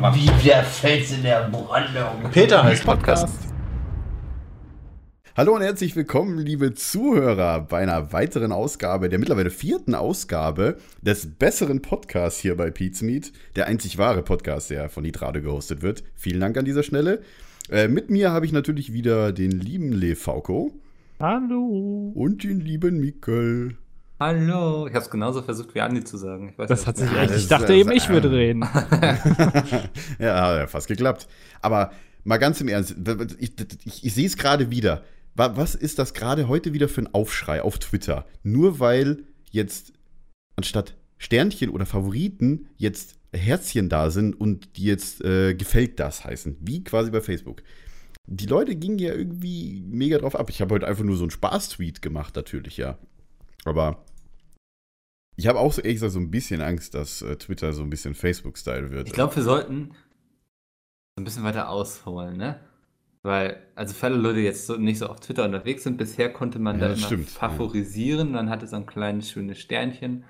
Wie der Fels in der Brandung. Peter heißt Podcast. Hallo und herzlich willkommen, liebe Zuhörer, bei einer weiteren Ausgabe, der mittlerweile vierten Ausgabe des besseren Podcasts hier bei Pete's Meet. Der einzig wahre Podcast, der von Nitrade gehostet wird. Vielen Dank an dieser Stelle. Äh, mit mir habe ich natürlich wieder den lieben Le Fauco. Hallo. Und den lieben Mikkel. Hallo. Ich habe es genauso versucht wie Andi zu sagen. Weiß, das hat sich echt. Ich dachte eben, ich würde reden. ja, hat fast geklappt. Aber mal ganz im Ernst, ich, ich, ich sehe es gerade wieder. Was ist das gerade heute wieder für ein Aufschrei auf Twitter? Nur weil jetzt anstatt Sternchen oder Favoriten jetzt Herzchen da sind und die jetzt äh, gefällt das heißen, wie quasi bei Facebook. Die Leute gingen ja irgendwie mega drauf ab. Ich habe heute einfach nur so einen Spaß-Tweet gemacht, natürlich, ja. Aber ich habe auch so ehrlich gesagt so ein bisschen Angst, dass äh, Twitter so ein bisschen Facebook-Style wird. Ich glaube, wir sollten so ein bisschen weiter ausholen, ne? Weil, also für alle Leute, die jetzt so, nicht so auf Twitter unterwegs sind, bisher konnte man ja, da immer stimmt, favorisieren, ja. dann hatte so ein kleines schönes Sternchen,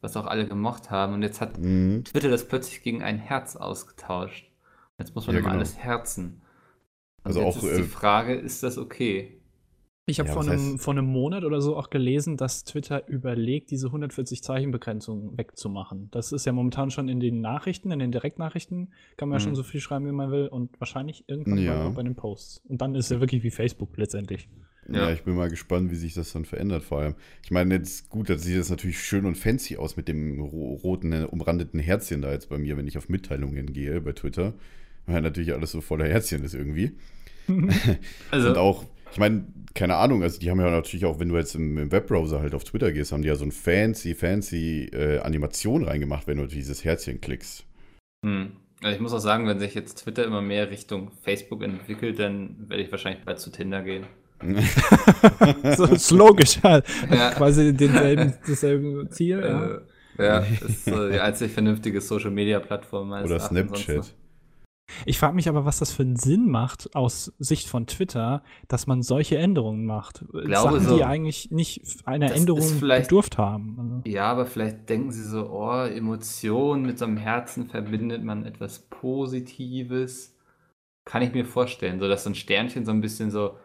was auch alle gemocht haben. Und jetzt hat mhm. Twitter das plötzlich gegen ein Herz ausgetauscht. Jetzt muss man ja, immer genau. alles herzen. Und also jetzt auch, ist die äh, Frage, ist das okay? Ich habe ja, vor, einem, vor einem Monat oder so auch gelesen, dass Twitter überlegt, diese 140-Zeichen-Begrenzung wegzumachen. Das ist ja momentan schon in den Nachrichten, in den Direktnachrichten kann man mhm. ja schon so viel schreiben, wie man will und wahrscheinlich irgendwann ja. bei den Posts. Und dann ist es ja wirklich wie Facebook letztendlich. Ja. ja. ich bin mal gespannt, wie sich das dann verändert vor allem. Ich meine, jetzt gut, das sieht jetzt natürlich schön und fancy aus mit dem roten, äh, umrandeten Herzchen da jetzt bei mir, wenn ich auf Mitteilungen gehe bei Twitter. Weil natürlich alles so voller Herzchen ist irgendwie. also, und auch ich meine, keine Ahnung, also die haben ja natürlich auch, wenn du jetzt im, im, Webbrowser halt auf Twitter gehst, haben die ja so ein fancy, fancy äh, Animation reingemacht, wenn du dieses Herzchen klickst. Hm. Also ich muss auch sagen, wenn sich jetzt Twitter immer mehr Richtung Facebook entwickelt, dann werde ich wahrscheinlich bald zu Tinder gehen. so ist logisch halt. Ja. Quasi denselben, dasselbe Ziel. Äh, ja, das ist so die einzig vernünftige Social Media Plattform. Oder Snapchat. Ich frage mich aber, was das für einen Sinn macht aus Sicht von Twitter, dass man solche Änderungen macht. Glaube Sachen, so. die eigentlich nicht einer Änderung bedurft haben. Also. Ja, aber vielleicht denken sie so, oh, Emotionen mit so einem Herzen verbindet man etwas Positives. Kann ich mir vorstellen, so dass so ein Sternchen so ein bisschen so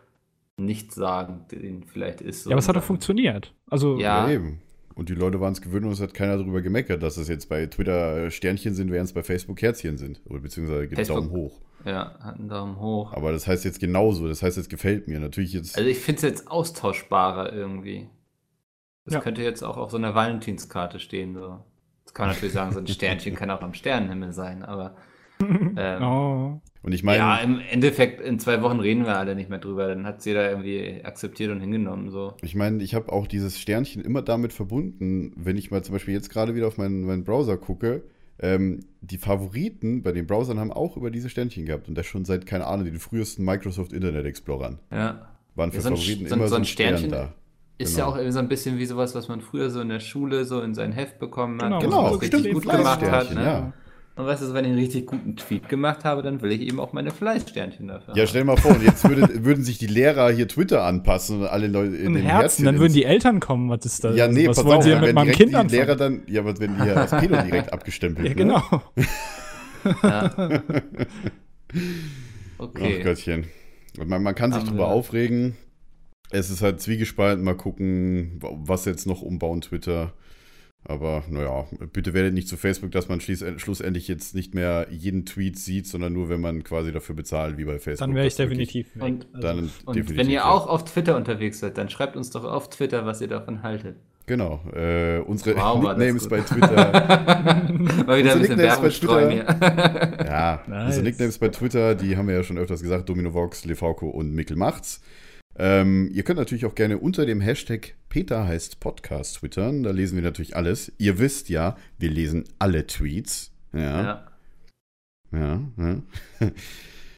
nichtssagend vielleicht ist. So ja, aber es hat doch funktioniert. Also, ja, ja eben. Und die Leute waren es gewöhnt und es hat keiner darüber gemeckert, dass es jetzt bei Twitter äh, Sternchen sind, während es bei Facebook Herzchen sind. Oder beziehungsweise gibt Facebook, Daumen hoch. Ja, hat einen Daumen hoch. Aber das heißt jetzt genauso. Das heißt, es gefällt mir. Natürlich jetzt. Also ich finde es jetzt austauschbarer irgendwie. Das ja. könnte jetzt auch auf so einer Valentinskarte stehen. So. Das kann man natürlich sagen, so ein Sternchen kann auch am Sternenhimmel sein, aber. Ähm, oh. Und ich meine. Ja, im Endeffekt, in zwei Wochen reden wir alle nicht mehr drüber. Dann hat es jeder irgendwie akzeptiert und hingenommen. So. Ich meine, ich habe auch dieses Sternchen immer damit verbunden, wenn ich mal zum Beispiel jetzt gerade wieder auf meinen, meinen Browser gucke. Ähm, die Favoriten bei den Browsern haben auch über diese Sternchen gehabt. Und das schon seit, keine Ahnung, den frühesten Microsoft Internet Explorern. Ja. Waren für ja, so ein, Favoriten so, immer so ein Sternchen. Stern da. Ist genau. ja auch so ein bisschen wie sowas, was man früher so in der Schule so in sein Heft bekommen hat. Genau, genau richtig gut gemacht hat. Ne? Ja. Und weißt du, wenn ich einen richtig guten Tweet gemacht habe, dann will ich eben auch meine Fleißsternchen dafür. Ja, stell dir mal vor, jetzt würde, würden sich die Lehrer hier Twitter anpassen und alle Leute in den Herzen, Herzchen dann würden die Eltern kommen, was ist da? Ja, nee, was pass wollen auf, sie mit meinem Kind die Lehrer dann, ja, was wenn die ja als Pedo direkt abgestempelt Ja, genau. Ne? ja. okay. Ach Gottchen. Man, man kann sich Haben drüber wir. aufregen. Es ist halt zwiegespalten. Mal gucken, was jetzt noch umbauen Twitter. Aber naja, bitte werdet nicht zu Facebook, dass man schlussendlich jetzt nicht mehr jeden Tweet sieht, sondern nur, wenn man quasi dafür bezahlt, wie bei Facebook. Dann wäre ich definitiv weg. Und, dann und definitiv wenn ihr auch auf Twitter unterwegs seid, dann schreibt uns doch auf Twitter, was ihr davon haltet. Genau, äh, unsere wow, Nicknames bei Twitter. Mal wieder ein bisschen Werbung streuen hier. ja, nice. unsere Nicknames bei Twitter, die haben wir ja schon öfters gesagt, Domino Vox, Lefauco und Mikkel macht's. Ähm, ihr könnt natürlich auch gerne unter dem Hashtag Peter heißt Podcast twittern. Da lesen wir natürlich alles. Ihr wisst ja, wir lesen alle Tweets. Ja. Ja. ja,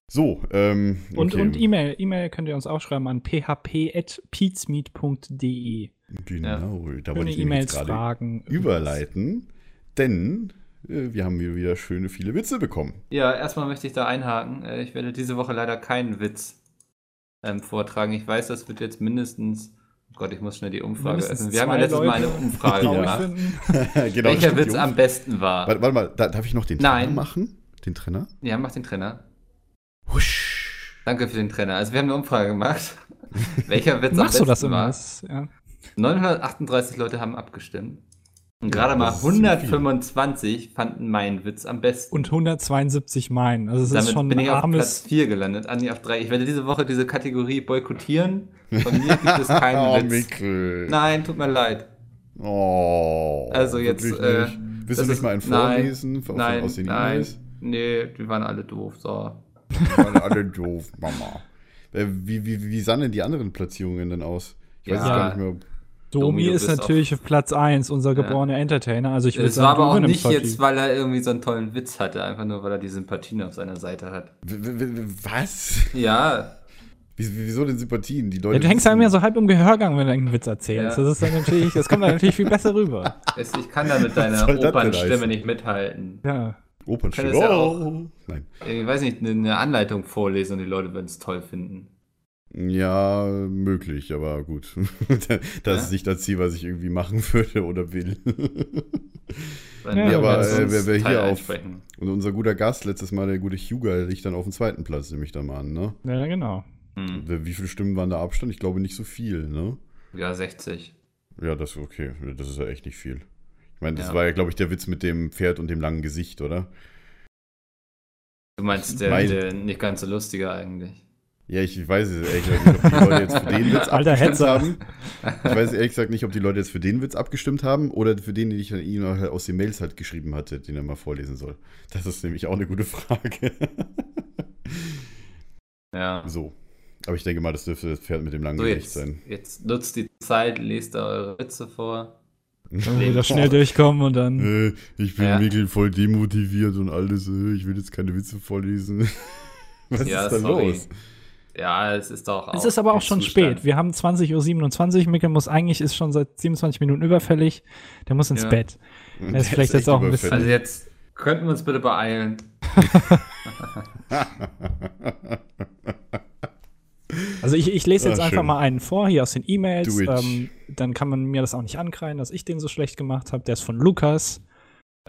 so, ähm, okay. Und, und E-Mail. E-Mail könnt ihr uns auch schreiben an php.peatsmeet.de. Genau, ja. da wollte ich E-Mails fragen. Überleiten, denn äh, wir haben wieder schöne viele Witze bekommen. Ja, erstmal möchte ich da einhaken. Äh, ich werde diese Woche leider keinen Witz ähm, vortragen. Ich weiß, das wird jetzt mindestens. Oh Gott, ich muss schnell die Umfrage öffnen. Wir haben ja letztes Mal eine Umfrage gemacht. genau, Welcher Witz am besten war. Warte, warte mal, da, darf ich noch den Nein. machen? Den Trenner? Ja, mach den Trenner. Husch. Danke für den Trenner. Also wir haben eine Umfrage gemacht. Welcher Witz Machst am besten du das immer? War. Ja. 938 Leute haben abgestimmt. Und gerade mal 125 fanden meinen Witz am besten. Und 172 meinen. Also es Damit ist schon bin ich auf Platz 4 gelandet, Andi auf 3. Ich werde diese Woche diese Kategorie boykottieren. Von mir gibt es keinen oh, Witz. Mikkel. Nein, tut mir leid. Oh. Also jetzt. Äh, Willst du nicht mal einen vorlesen nein, von, nein, aus den nein, Nee, die waren alle doof. So. Die waren alle doof, Mama. Äh, wie, wie, wie sahen denn die anderen Platzierungen denn aus? Ich weiß ja. gar nicht mehr. Domi, ist natürlich auf Platz 1, unser geborener ja. Entertainer. Also ich würde sagen, war aber auch nicht jetzt, weil er irgendwie so einen tollen Witz hatte, einfach nur, weil er die Sympathien auf seiner Seite hat. Was? Ja. Wieso denn Sympathien? Die Leute ja, du hängst einem ja so halb im Gehörgang, wenn du einen Witz erzählst. Ja. Das ist dann natürlich, das kommt dann natürlich viel besser rüber. Ich kann da mit deiner Opernstimme nicht mithalten. Ja. Opernstimme? Oh. Nein. Ich weiß nicht, eine Anleitung vorlesen und die Leute würden es toll finden. Ja, möglich, aber gut. das ja? ist nicht das Ziel, was ich irgendwie machen würde oder will. ja, aber äh, wer, wer hier auf. Und unser guter Gast, letztes Mal der gute Hugo, liegt dann auf dem zweiten Platz, nehme ich da mal an, ne? Ja, genau. Hm. Wie viele Stimmen waren der Abstand? Ich glaube nicht so viel, ne? Ja, 60. Ja, das ist okay. Das ist ja echt nicht viel. Ich meine, das ja. war ja, glaube ich, der Witz mit dem Pferd und dem langen Gesicht, oder? Du meinst der, der nicht ganz so lustige eigentlich. Ja, ich weiß es ehrlich gesagt nicht, ob die Leute jetzt für den Witz Alter abgestimmt Hetzer. haben. Ich weiß ehrlich gesagt nicht, ob die Leute jetzt für den Witz abgestimmt haben oder für den, den ich an ihn aus den Mails halt geschrieben hatte, den er mal vorlesen soll. Das ist nämlich auch eine gute Frage. Ja. So. Aber ich denke mal, das dürfte das Pferd mit dem langen so, Gesicht sein. Jetzt nutzt die Zeit, lest eure Witze vor. Dann wieder schnell durchkommen und dann. Äh, ich bin ja. wirklich voll demotiviert und alles. Äh, ich will jetzt keine Witze vorlesen. Was ja, ist da sorry. los? Ja, es ist doch auch. Es ist aber auch schon Zustand. spät. Wir haben 20.27 Uhr. Mikkel muss eigentlich, ist schon seit 27 Minuten überfällig. Der muss ins ja. Bett. Er ist vielleicht ist jetzt auch ein bisschen. Also jetzt könnten wir uns bitte beeilen. also ich, ich lese jetzt ah, einfach mal einen vor, hier aus den E-Mails. Ähm, dann kann man mir das auch nicht ankreien, dass ich den so schlecht gemacht habe. Der ist von Lukas.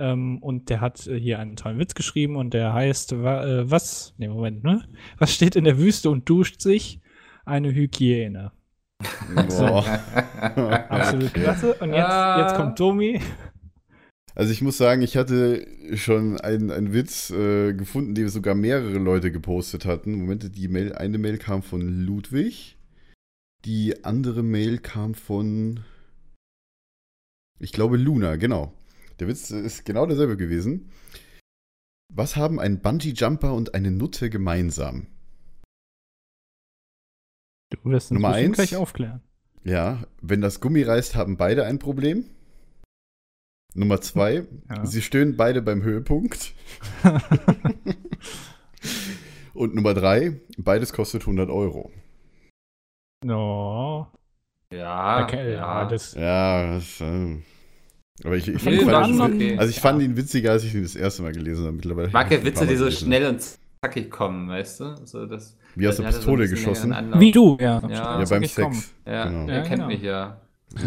Ähm, und der hat äh, hier einen tollen Witz geschrieben und der heißt, wa, äh, was? Ne, Moment, ne? Was steht in der Wüste und duscht sich? Eine Hygiene. So. Absolut klasse. Und jetzt, jetzt kommt Domi. Also ich muss sagen, ich hatte schon einen, einen Witz äh, gefunden, den sogar mehrere Leute gepostet hatten. Moment, die Mail, eine Mail kam von Ludwig. Die andere Mail kam von, ich glaube, Luna, genau. Der Witz ist genau derselbe gewesen. Was haben ein Bungee-Jumper und eine Nutte gemeinsam? Du wirst Nummer eins, gleich aufklären. Ja, wenn das Gummi reißt, haben beide ein Problem. Nummer zwei, ja. sie stöhnen beide beim Höhepunkt. und Nummer drei, beides kostet 100 Euro. No. Ja, okay, ja, das. Ja, das, äh, aber ich, ich, fand, ihn, okay. also ich fand ihn witziger, als ich ihn das erste Mal gelesen habe. Mittlerweile ich mag ja Witze, die so schnell und zackig kommen, weißt du? So, das, Wie aus der Pistole so geschossen. Wie du, ja. Ja, ja beim Sex. Ja, genau. er kennt genau. mich ja.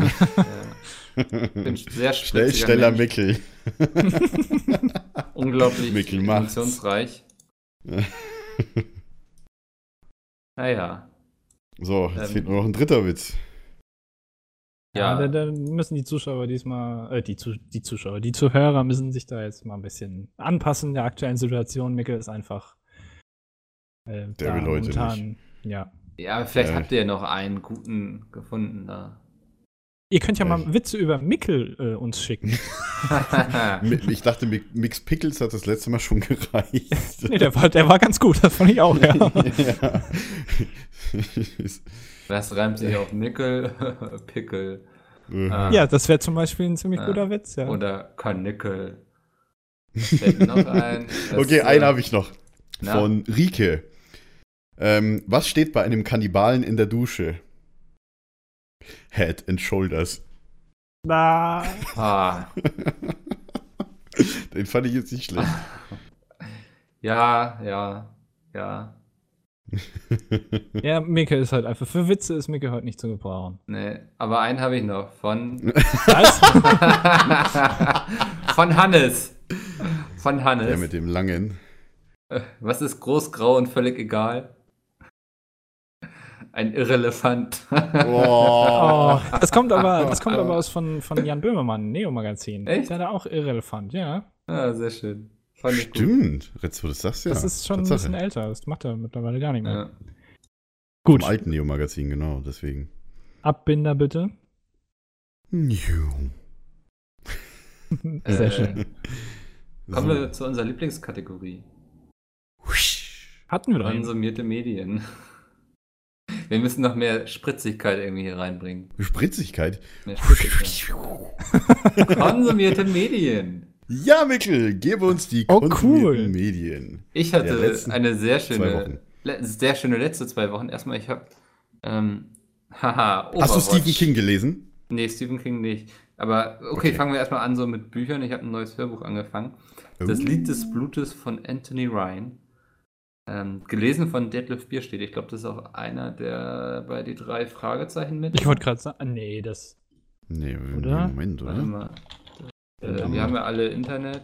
ja. Bin sehr Schnell, schneller Mensch. Mickel. Unglaublich Mickel emotionsreich. naja. So, jetzt ähm, fehlt nur noch ein dritter Witz. Ja, ja da, da, müssen die Zuschauer diesmal, äh, die, die Zuschauer, die Zuhörer müssen sich da jetzt mal ein bisschen anpassen der aktuellen Situation. Mikkel ist einfach äh, der will Leute momentan, nicht. ja. Ja, vielleicht äh. habt ihr ja noch einen guten gefunden da. Ihr könnt ja mal Witze über Mickel äh, uns schicken. ich dachte, Mix Pickles hat das letzte Mal schon gereicht. nee, der war, der war ganz gut, das fand ich auch, ja. ja. Was reimt sich auf Nickel? Pickel. Ah. Ja, das wäre zum Beispiel ein ziemlich ah. guter Witz, ja. Oder Karnickel. noch ein. okay, einen habe ich noch. Na? Von Rike. Ähm, was steht bei einem Kannibalen in der Dusche? Head and Shoulders. Na. Ah. Den fand ich jetzt nicht schlecht. Ja, ja, ja. ja, Micke ist halt einfach. Für Witze ist Micke heute nicht zu gebrauchen. Nee, aber einen habe ich noch. Von. Was? von Hannes. Von Hannes. Der mit dem langen. Was ist groß, grau und völlig egal? Ein Irrelefant. Oh. das kommt aber, das kommt aber aus von, von Jan Böhmermann, Neo-Magazin. Echt? Der hat auch Irrelefant, ja. Ah, sehr schön. Fand Stimmt, du das sagst, ja. Das ist schon Tatsache. ein bisschen älter, das macht er mittlerweile gar nicht mehr. Ja. Gut. Vom alten Neo-Magazin, genau, deswegen. Abbinder bitte. New. Sehr schön. Kommen wir zu unserer Lieblingskategorie. Hatten wir doch. Konsumierte Medien. Wir müssen noch mehr Spritzigkeit irgendwie hier reinbringen. Spritzigkeit? Mehr Spritzigkeit. Konsumierte Medien. Ja, Mikkel, gebe uns die oh, cool. Medien. Ich hatte eine sehr schöne, sehr schöne letzte zwei Wochen. Erstmal, ich habe, ähm, haha, Overwatch. Hast du Stephen King gelesen? Nee, Stephen King nicht. Aber okay, okay. fangen wir erstmal an so mit Büchern. Ich habe ein neues Hörbuch angefangen. Das uh. Lied des Blutes von Anthony Ryan. Ähm, gelesen von Detlef Bierstedt. Ich glaube, das ist auch einer, der bei die drei Fragezeichen mit. Ich wollte gerade sagen, nee, das. Nee, oder? Moment, oder? Warte mal. Äh, wir haben ja alle Internet.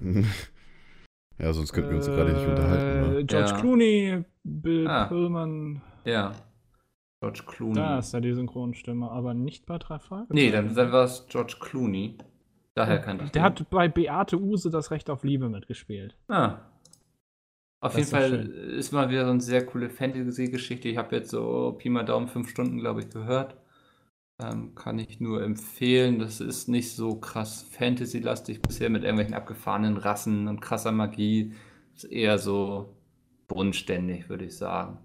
ja, sonst könnten wir uns äh, gerade nicht unterhalten. Oder? George ja. Clooney, Bill ah. Pullman. Ja. George Clooney. Da ist ja die Synchronstimme, aber nicht bei drei Fragen. Nee, dann, dann war es George Clooney. Daher kann ich. Der hat bei Beate Use das Recht auf Liebe mitgespielt. Ah. Auf das jeden Fall schön. ist mal wieder so eine sehr coole Fantasy-Geschichte. Ich habe jetzt so Pi mal Daumen fünf Stunden, glaube ich, gehört. Ähm, kann ich nur empfehlen. Das ist nicht so krass Fantasy-lastig bisher mit irgendwelchen abgefahrenen Rassen und krasser Magie. Ist eher so bodenständig, würde ich sagen.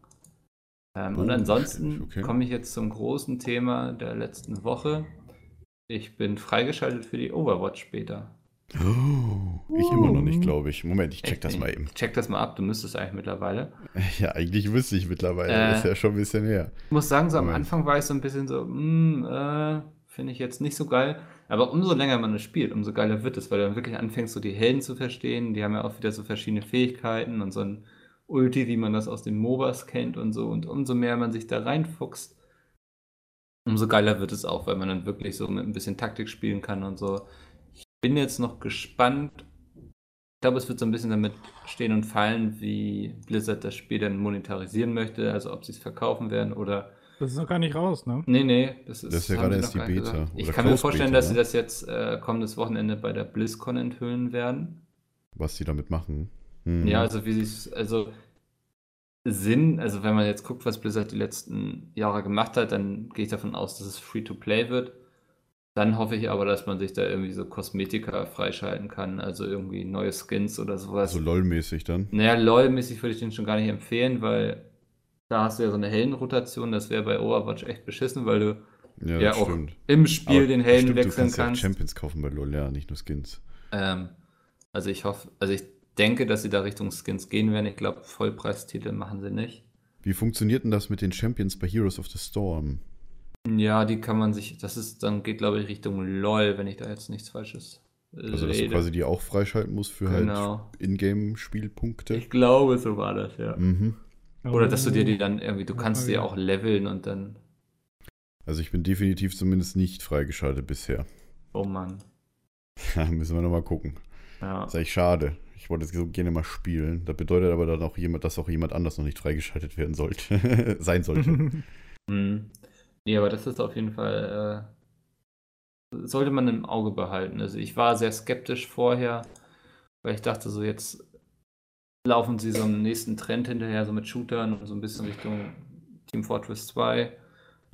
Ähm, und ansonsten okay. komme ich jetzt zum großen Thema der letzten Woche. Ich bin freigeschaltet für die Overwatch später. Oh, ich immer noch nicht, glaube ich. Moment, ich check ich, das mal eben. Check das mal ab, du müsstest eigentlich mittlerweile. Ja, eigentlich wüsste ich mittlerweile. Äh, ist ja schon ein bisschen her. Ich muss sagen, so am Anfang war ich so ein bisschen so, hm, äh, finde ich jetzt nicht so geil. Aber umso länger man es spielt, umso geiler wird es, weil du dann wirklich anfängst, so die Helden zu verstehen. Die haben ja auch wieder so verschiedene Fähigkeiten und so ein Ulti, wie man das aus den MOBAs kennt und so. Und umso mehr man sich da reinfuchst, umso geiler wird es auch, weil man dann wirklich so mit ein bisschen Taktik spielen kann und so. Ich bin jetzt noch gespannt. Ich glaube, es wird so ein bisschen damit stehen und fallen, wie Blizzard das Spiel dann monetarisieren möchte, also ob sie es verkaufen werden oder. Das ist noch gar nicht raus, ne? Nee, nee. Das ist, das ist ja gerade erst die Beta. Ich kann mir vorstellen, Beta, dass sie das jetzt äh, kommendes Wochenende bei der BlizzCon enthüllen werden. Was sie damit machen. Hm. Ja, also wie sie es, also Sinn, also wenn man jetzt guckt, was Blizzard die letzten Jahre gemacht hat, dann gehe ich davon aus, dass es Free-to-Play wird. Dann hoffe ich aber, dass man sich da irgendwie so Kosmetika freischalten kann, also irgendwie neue Skins oder sowas. So LOL-mäßig dann? Naja, LOL-mäßig würde ich den schon gar nicht empfehlen, weil da hast du ja so eine Heldenrotation, das wäre bei Overwatch echt beschissen, weil du ja, ja auch stimmt. im Spiel aber den Helden stimmt, wechseln du kannst. kannst. Ja Champions kaufen bei LOL, ja, nicht nur Skins. Ähm, also ich hoffe, also ich denke, dass sie da Richtung Skins gehen werden. Ich glaube, Vollpreistitel machen sie nicht. Wie funktioniert denn das mit den Champions bei Heroes of the Storm? Ja, die kann man sich, das ist, dann geht glaube ich Richtung LOL, wenn ich da jetzt nichts Falsches Also, dass du quasi die auch freischalten musst für halt genau. halt Ingame-Spielpunkte? Ich glaube, so war das, ja. Mhm. Oder dass du dir die dann irgendwie, du kannst die auch leveln und dann. Also, ich bin definitiv zumindest nicht freigeschaltet bisher. Oh Mann. Ja, müssen wir nochmal gucken. Ja. Das ist eigentlich schade. Ich wollte es so gerne mal spielen. Das bedeutet aber dann auch jemand, dass auch jemand anders noch nicht freigeschaltet werden sollte. sein sollte. hm. Nee, aber das ist auf jeden Fall. Äh, sollte man im Auge behalten. Also ich war sehr skeptisch vorher, weil ich dachte, so jetzt laufen sie so einem nächsten Trend hinterher, so mit Shootern und so ein bisschen Richtung Team Fortress 2.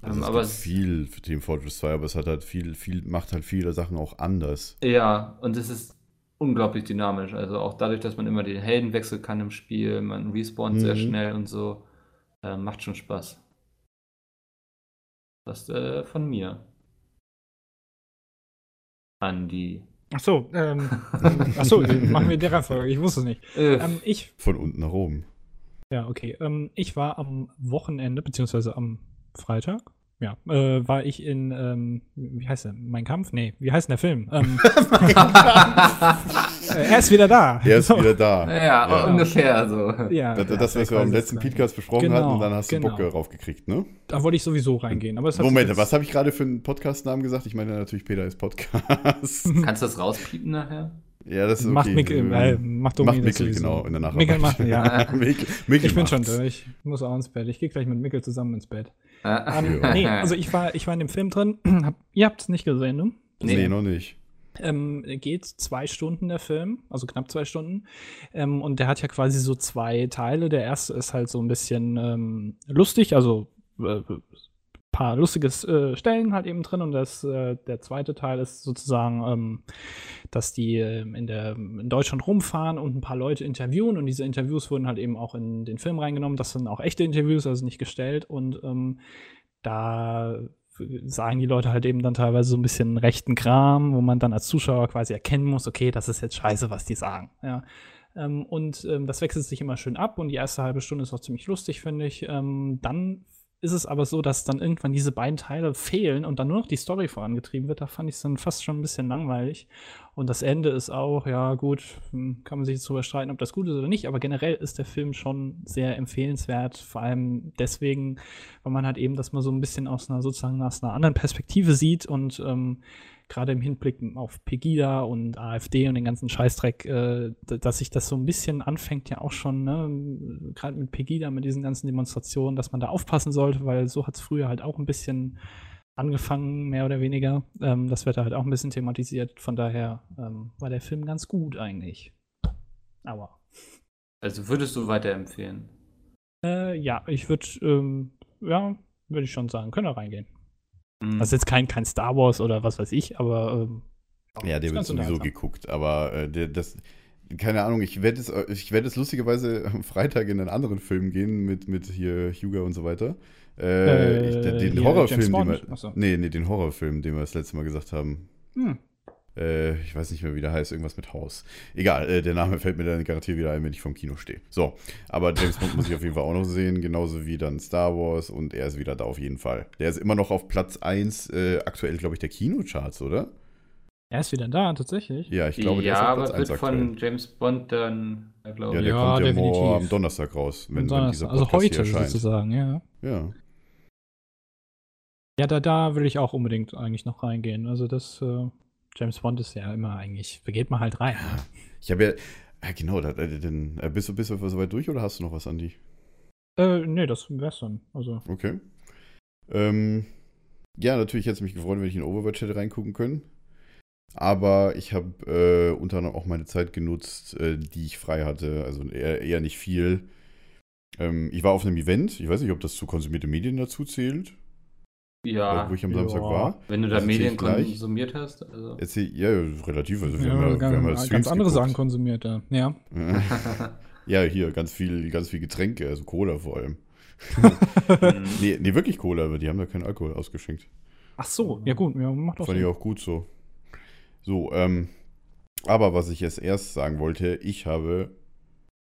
Also ähm, es aber viel für Team Fortress 2, aber es hat halt viel, viel, macht halt viele Sachen auch anders. Ja, und es ist unglaublich dynamisch. Also auch dadurch, dass man immer den Helden wechseln kann im Spiel, man respawnt mhm. sehr schnell und so, äh, macht schon Spaß. Das äh, von mir. Andi. Ach so, ähm, ach so, machen wir der Reihenfolge. Ich wusste es nicht. Äh, ähm, ich, von unten nach oben. Ja, okay. Ähm, ich war am Wochenende, beziehungsweise am Freitag, ja, äh, war ich in, ähm, wie heißt der? Mein Kampf? Nee, wie heißt denn der Film? Ähm, er ist wieder da. Er ist so. wieder da. Ja, ja. ungefähr so. Ja, das, das was wir beim letzten Podcast besprochen genau, hatten, und dann hast du genau. Bock raufgekriegt, ne? Da wollte ich sowieso reingehen. Aber Moment, was habe ich gerade für einen Podcast-Namen gesagt? Ich meine natürlich Peter ist Podcast. Kannst du das rauspiepen nachher? Ja, das ist okay. Macht Mikkel, äh, macht Domi macht Mikkel, genau, in der Nacharbeit. Mikkel macht, ja. Mikkel, Mikkel ich bin macht's. schon durch. Ich muss auch ins Bett. Ich gehe gleich mit Mikkel zusammen ins Bett. Ah. Ähm, nee, also ich war, ich war in dem Film drin. Hab, ihr habt es nicht gesehen, ne? Nee, Nee. noch nicht. Ähm, geht zwei Stunden der Film, also knapp zwei Stunden. Ähm, und der hat ja quasi so zwei Teile. Der erste ist halt so ein bisschen ähm, lustig, also äh, paar lustige äh, Stellen halt eben drin. Und das, äh, der zweite Teil ist sozusagen, ähm, dass die äh, in, der, in Deutschland rumfahren und ein paar Leute interviewen. Und diese Interviews wurden halt eben auch in den Film reingenommen. Das sind auch echte Interviews, also nicht gestellt. Und ähm, da sagen die Leute halt eben dann teilweise so ein bisschen rechten Kram, wo man dann als Zuschauer quasi erkennen muss, okay, das ist jetzt scheiße, was die sagen. Ja. Ähm, und ähm, das wechselt sich immer schön ab und die erste halbe Stunde ist auch ziemlich lustig, finde ich. Ähm, dann ist es aber so, dass dann irgendwann diese beiden Teile fehlen und dann nur noch die Story vorangetrieben wird. Da fand ich es dann fast schon ein bisschen langweilig. Und das Ende ist auch, ja gut, hm, kann man sich jetzt darüber streiten, ob das gut ist oder nicht, aber generell ist der Film schon sehr empfehlenswert, vor allem deswegen, weil man halt eben das mal so ein bisschen aus einer sozusagen aus einer anderen Perspektive sieht und ähm, gerade im Hinblick auf Pegida und AfD und den ganzen Scheißdreck, äh, dass sich das so ein bisschen anfängt, ja auch schon, ne, gerade mit Pegida, mit diesen ganzen Demonstrationen, dass man da aufpassen sollte, weil so hat es früher halt auch ein bisschen angefangen, mehr oder weniger. Ähm, das wird da halt auch ein bisschen thematisiert. Von daher ähm, war der Film ganz gut eigentlich. Aber Also würdest du weiterempfehlen? äh, ja, ich würde, ähm, ja, würde ich schon sagen, können wir reingehen. Hm. Das ist jetzt kein, kein Star Wars oder was weiß ich, aber ähm, Ja, der wird sowieso geguckt, aber äh, der, das, keine Ahnung, ich werde es, ich werde es lustigerweise am Freitag in einen anderen Film gehen mit, mit hier Hugo und so weiter. Äh, ich, den, hier, Horrorfilm, den wir, Achso. nee, nee, den Horrorfilm, den wir das letzte Mal gesagt haben. Hm. Äh, ich weiß nicht mehr, wie der heißt, irgendwas mit Haus. Egal, äh, der Name fällt mir dann garantiert wieder ein, wenn ich vom Kino stehe. So, aber James Bond muss ich auf jeden Fall auch noch sehen, genauso wie dann Star Wars und er ist wieder da auf jeden Fall. Der ist immer noch auf Platz 1, äh, aktuell, glaube ich, der Kinocharts, oder? Er ist wieder da, tatsächlich. Ja, ich glaube, der ja, ist auf aber Platz 1 wird aktuell. von James Bond dann, äh, glaube Ja, ich. der Ja, kommt ja definitiv. morgen am Donnerstag raus, wenn, wenn Donnerstag, dieser also Podcast heute hier erscheint. sozusagen, ja. Ja. Ja, da, da will ich auch unbedingt eigentlich noch reingehen. Also das äh, James Bond ist ja immer eigentlich, da geht man halt rein. ne? Ich habe ja, ja genau, da, dann, äh, bist du, bist du soweit durch oder hast du noch was, Andi? Äh, nee, das wär's dann. Also, Okay. Ähm, ja, natürlich hätte es mich gefreut, wenn ich in Overwatch hätte reingucken können. Aber ich habe äh, unter anderem auch meine Zeit genutzt, äh, die ich frei hatte. Also eher, eher nicht viel. Ähm, ich war auf einem Event. Ich weiß nicht, ob das zu konsumierte Medien dazu zählt, Ja, wo ich am Ja. Samstag war. wenn du da erzähl Medien ich konsumiert hast. Also. Erzähl, ja, relativ. Also wir ja, haben ja, wir ganz, haben ja ganz Streams andere geguckt. Sachen konsumiert, ja. ja. Ja, hier ganz viel, ganz viel Getränke, also Cola vor allem. Nee, nee, wirklich Cola, aber die haben da keinen Alkohol ausgeschenkt. Ach so, ja gut, ja, macht doch Fand ich Sinn. auch gut so. So, ähm, aber was ich jetzt erst sagen wollte, ich habe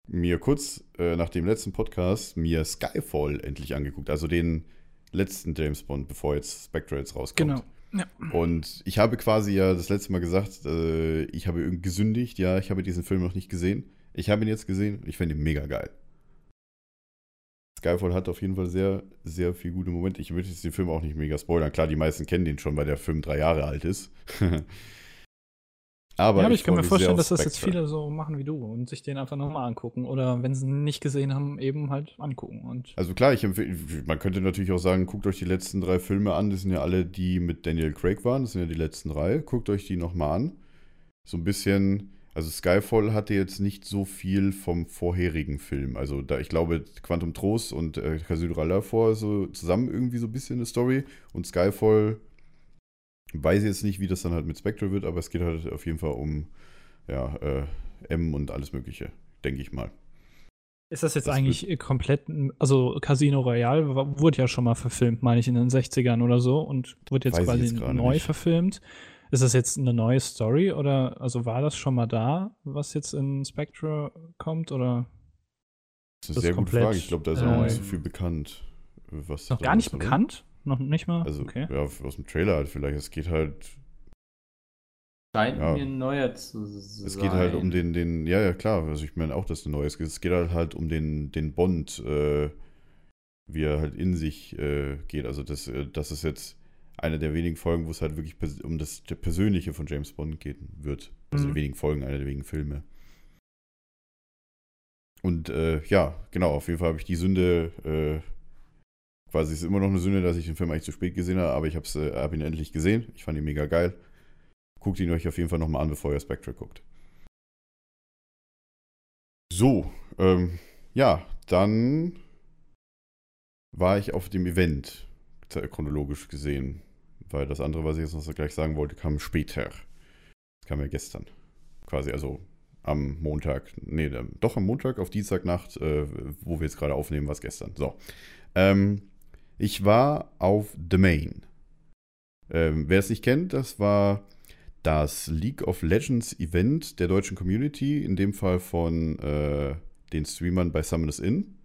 mir kurz äh, nach dem letzten Podcast mir Skyfall endlich angeguckt, also den letzten James Bond, bevor jetzt Spectre jetzt rauskommt. Genau. Ja. Und ich habe quasi ja das letzte Mal gesagt, äh, ich habe irgendwie gesündigt, ja, ich habe diesen Film noch nicht gesehen. Ich habe ihn jetzt gesehen, ich finde ihn mega geil. Skyfall hat auf jeden Fall sehr, sehr viel gute Momente. Ich würde jetzt den Film auch nicht mega spoilern. Klar, die meisten kennen den schon, weil der Film drei Jahre alt ist. aber, ja, aber ich, kann mir vorstellen, dass das jetzt viele so machen wie du und sich den einfach nochmal angucken. Oder wenn sie ihn nicht gesehen haben, eben halt angucken. Und Also klar, ich empfehle, man könnte natürlich auch sagen, guckt euch die letzten drei Filme an. Das sind ja alle, die mit Daniel Craig waren. Das sind ja die letzten drei. Guckt euch die nochmal an. So ein bisschen, also Skyfall hatte jetzt nicht so viel vom vorherigen Film. Also da, ich glaube, Quantum Trost und äh, Casino vor so zusammen irgendwie so ein bisschen eine Story. Und Skyfall weiß ich jetzt nicht, wie das dann halt mit Spectre wird, aber es geht halt auf jeden Fall um ja, äh, M und alles Mögliche, denke ich mal. ist das jetzt Das eigentlich komplett, also Casino Royale wurde ja schon mal verfilmt, meine ich, in den 60ern oder so und wurde jetzt quasi jetzt neu nicht. verfilmt. Ist das jetzt eine neue Story oder also war das schon mal da, was jetzt in Spectre kommt oder Das ist eine sehr gute Frage. Ich glaube, da ist auch äh, nicht so viel bekannt. Was noch gar nicht bekannt? Noch nicht mal? Also, okay. ja, aus dem Trailer halt vielleicht. Es geht halt, Scheint Ja. mir neuer zu sein. es geht halt um den, den, ja, ja, klar. Also ich meine auch, dass es ein neues geht. Es geht halt halt um den, den Bond, äh, wie er halt in sich äh, geht. Also das, äh, das ist jetzt eine der wenigen Folgen, wo es halt wirklich um das der Persönliche von James Bond gehen wird. Also mhm. die wenigen Folgen, einer der wenigen Filme. Und äh, ja, genau, auf jeden Fall habe ich die Sünde, äh, quasi ist immer noch eine Sünde, dass ich den Film eigentlich zu spät gesehen habe, aber ich habe äh, hab ihn endlich gesehen. Ich fand ihn mega geil. Guckt ihn euch auf jeden Fall nochmal an, bevor ihr Spectre guckt. So, ähm, ja, dann war ich auf dem Event, chronologisch gesehen. Weil das andere, was ich jetzt noch gleich sagen wollte, kam später. Das kam ja gestern. Quasi, also am Montag. Nee, doch am Montag auf Dienstagnacht, äh, wo wir jetzt gerade aufnehmen, was gestern. So. Ähm, ich war auf The Main. Ähm, wer es nicht kennt, das war das League of Legends Event der deutschen Community, in dem Fall von äh, den Streamern bei Summoners Inn.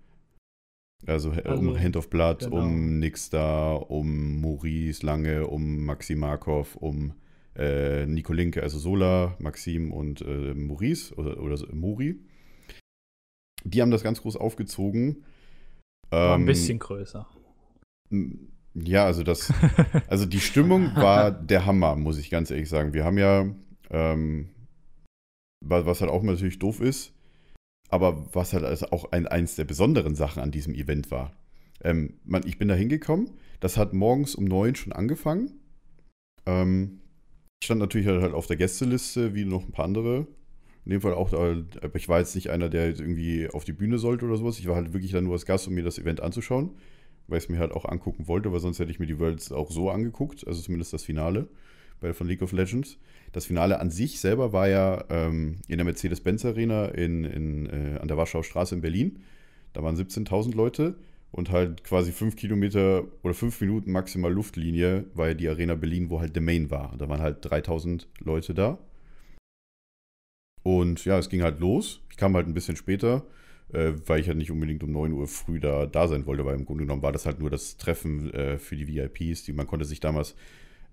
Also, also um Hand of Blood, genau. um Nixstar, um Maurice Lange, um Maxi Markov, um äh, Nico Linke, also Sola, Maxim und äh, Maurice oder, oder Muri. Die haben das ganz groß aufgezogen. War ähm, ein bisschen größer. Ja, also das, also die Stimmung war der Hammer, muss ich ganz ehrlich sagen. Wir haben ja, ähm, was halt auch natürlich doof ist, aber was halt also auch ein, eins der besonderen Sachen an diesem Event war. Ähm, man, ich bin da hingekommen, das hat morgens um neun schon angefangen. Ähm, ich stand natürlich halt, halt auf der Gästeliste, wie noch ein paar andere. In dem Fall auch, aber ich war jetzt nicht einer, der irgendwie auf die Bühne sollte oder sowas. Ich war halt wirklich dann nur als Gast, um mir das Event anzuschauen, weil ich es mir halt auch angucken wollte, weil sonst hätte ich mir die Worlds auch so angeguckt, also zumindest das Finale bei, von League of Legends. Das Finale an sich selber war ja ähm, in der Mercedes-Benz Arena in, in, äh, an der Warschauer Straße in Berlin. Da waren 17.000 Leute und halt quasi fünf Kilometer oder fünf Minuten maximal Luftlinie war ja die Arena Berlin, wo halt The Main war. Da waren halt 3000 Leute da. Und ja, es ging halt los. Ich kam halt ein bisschen später, äh, weil ich halt nicht unbedingt um 9 Uhr früh da, da sein wollte, weil im Grunde genommen war das halt nur das Treffen äh, für die VIPs. Die, man konnte sich damals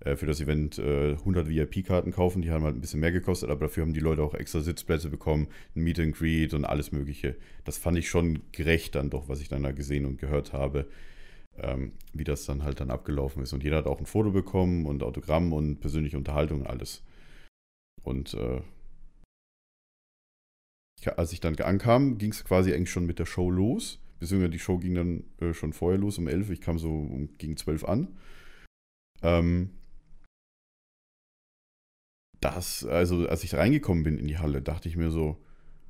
äh, für das Event äh, 100 VIP-Karten kaufen. Die haben halt ein bisschen mehr gekostet, aber dafür haben die Leute auch extra Sitzplätze bekommen, ein Meet and Greet und alles Mögliche. Das fand ich schon gerecht dann doch, was ich dann da gesehen und gehört habe, ähm, wie das dann halt dann abgelaufen ist. Und jeder hat auch ein Foto bekommen und Autogramm und persönliche Unterhaltung und alles. Und äh, als ich dann ankam, ging es quasi eigentlich schon mit der Show los. Beziehungsweise die Show ging dann äh, schon vorher los um 11. Ich kam so um, gegen 12 an. Ähm, das, also als ich reingekommen bin in die Halle, dachte ich mir so,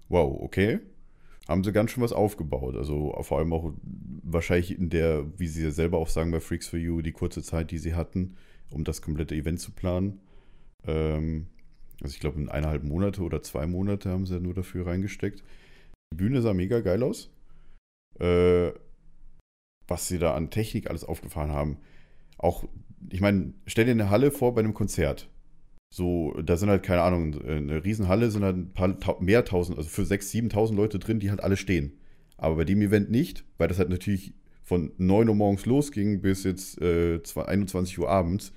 wow, okay, haben sie ganz schön was aufgebaut. Also vor allem auch wahrscheinlich in der, wie sie ja selber auch sagen bei Freaks for You, die kurze Zeit, die sie hatten, um das komplette Event zu planen. Ähm, also ich glaube in eineinhalb Monate oder zwei Monate haben sie nur dafür reingesteckt. Die Bühne sah mega geil aus. Äh, was sie da an Technik alles aufgefahren haben. Auch, ich meine, stell dir eine Halle vor bei einem Konzert. So, da sind halt, keine Ahnung, eine Riesenhalle sind halt ein paar mehr tausend, also für 6.000, 7.000 Leute drin, die halt alle stehen. Aber bei dem Event nicht, weil das halt natürlich von 9 Uhr morgens losging bis jetzt äh, 21 Uhr abends,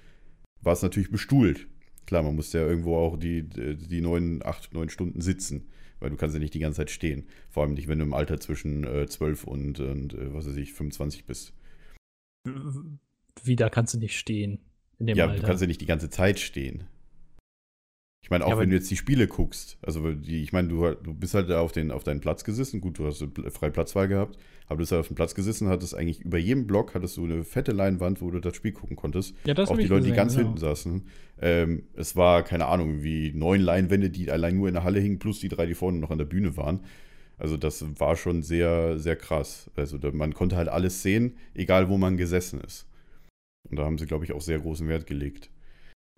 war es natürlich bestuhlt. Klar, man muss ja irgendwo auch die, die 9, 8, 9 Stunden sitzen, weil du kannst ja nicht die ganze Zeit stehen. Vor allem nicht, wenn du im Alter zwischen äh, 12 und, und äh, was weiß ich, 25 bist. Wie, da kannst du nicht stehen? ja, Alter. du kannst ja nicht die ganze Zeit stehen. Ich meine, auch ja, wenn du jetzt die Spiele guckst, also die, ich meine, du, du bist halt auf, den, auf deinen Platz gesessen, gut, du hast eine freie Platzwahl gehabt, aber du bist halt auf dem Platz gesessen, hattest eigentlich über jedem Block hattest du eine fette Leinwand, wo du das Spiel gucken konntest. Ja, das auch die Leute, gesehen, die ganz genau. hinten saßen. Ähm, es war, keine Ahnung, wie neun Leinwände, die allein nur in der Halle hingen, plus die drei, die vorne noch an der Bühne waren. Also das war schon sehr, sehr krass. Also da, man konnte halt alles sehen, egal wo man gesessen ist. Und da haben sie, glaube ich, auch sehr großen Wert gelegt.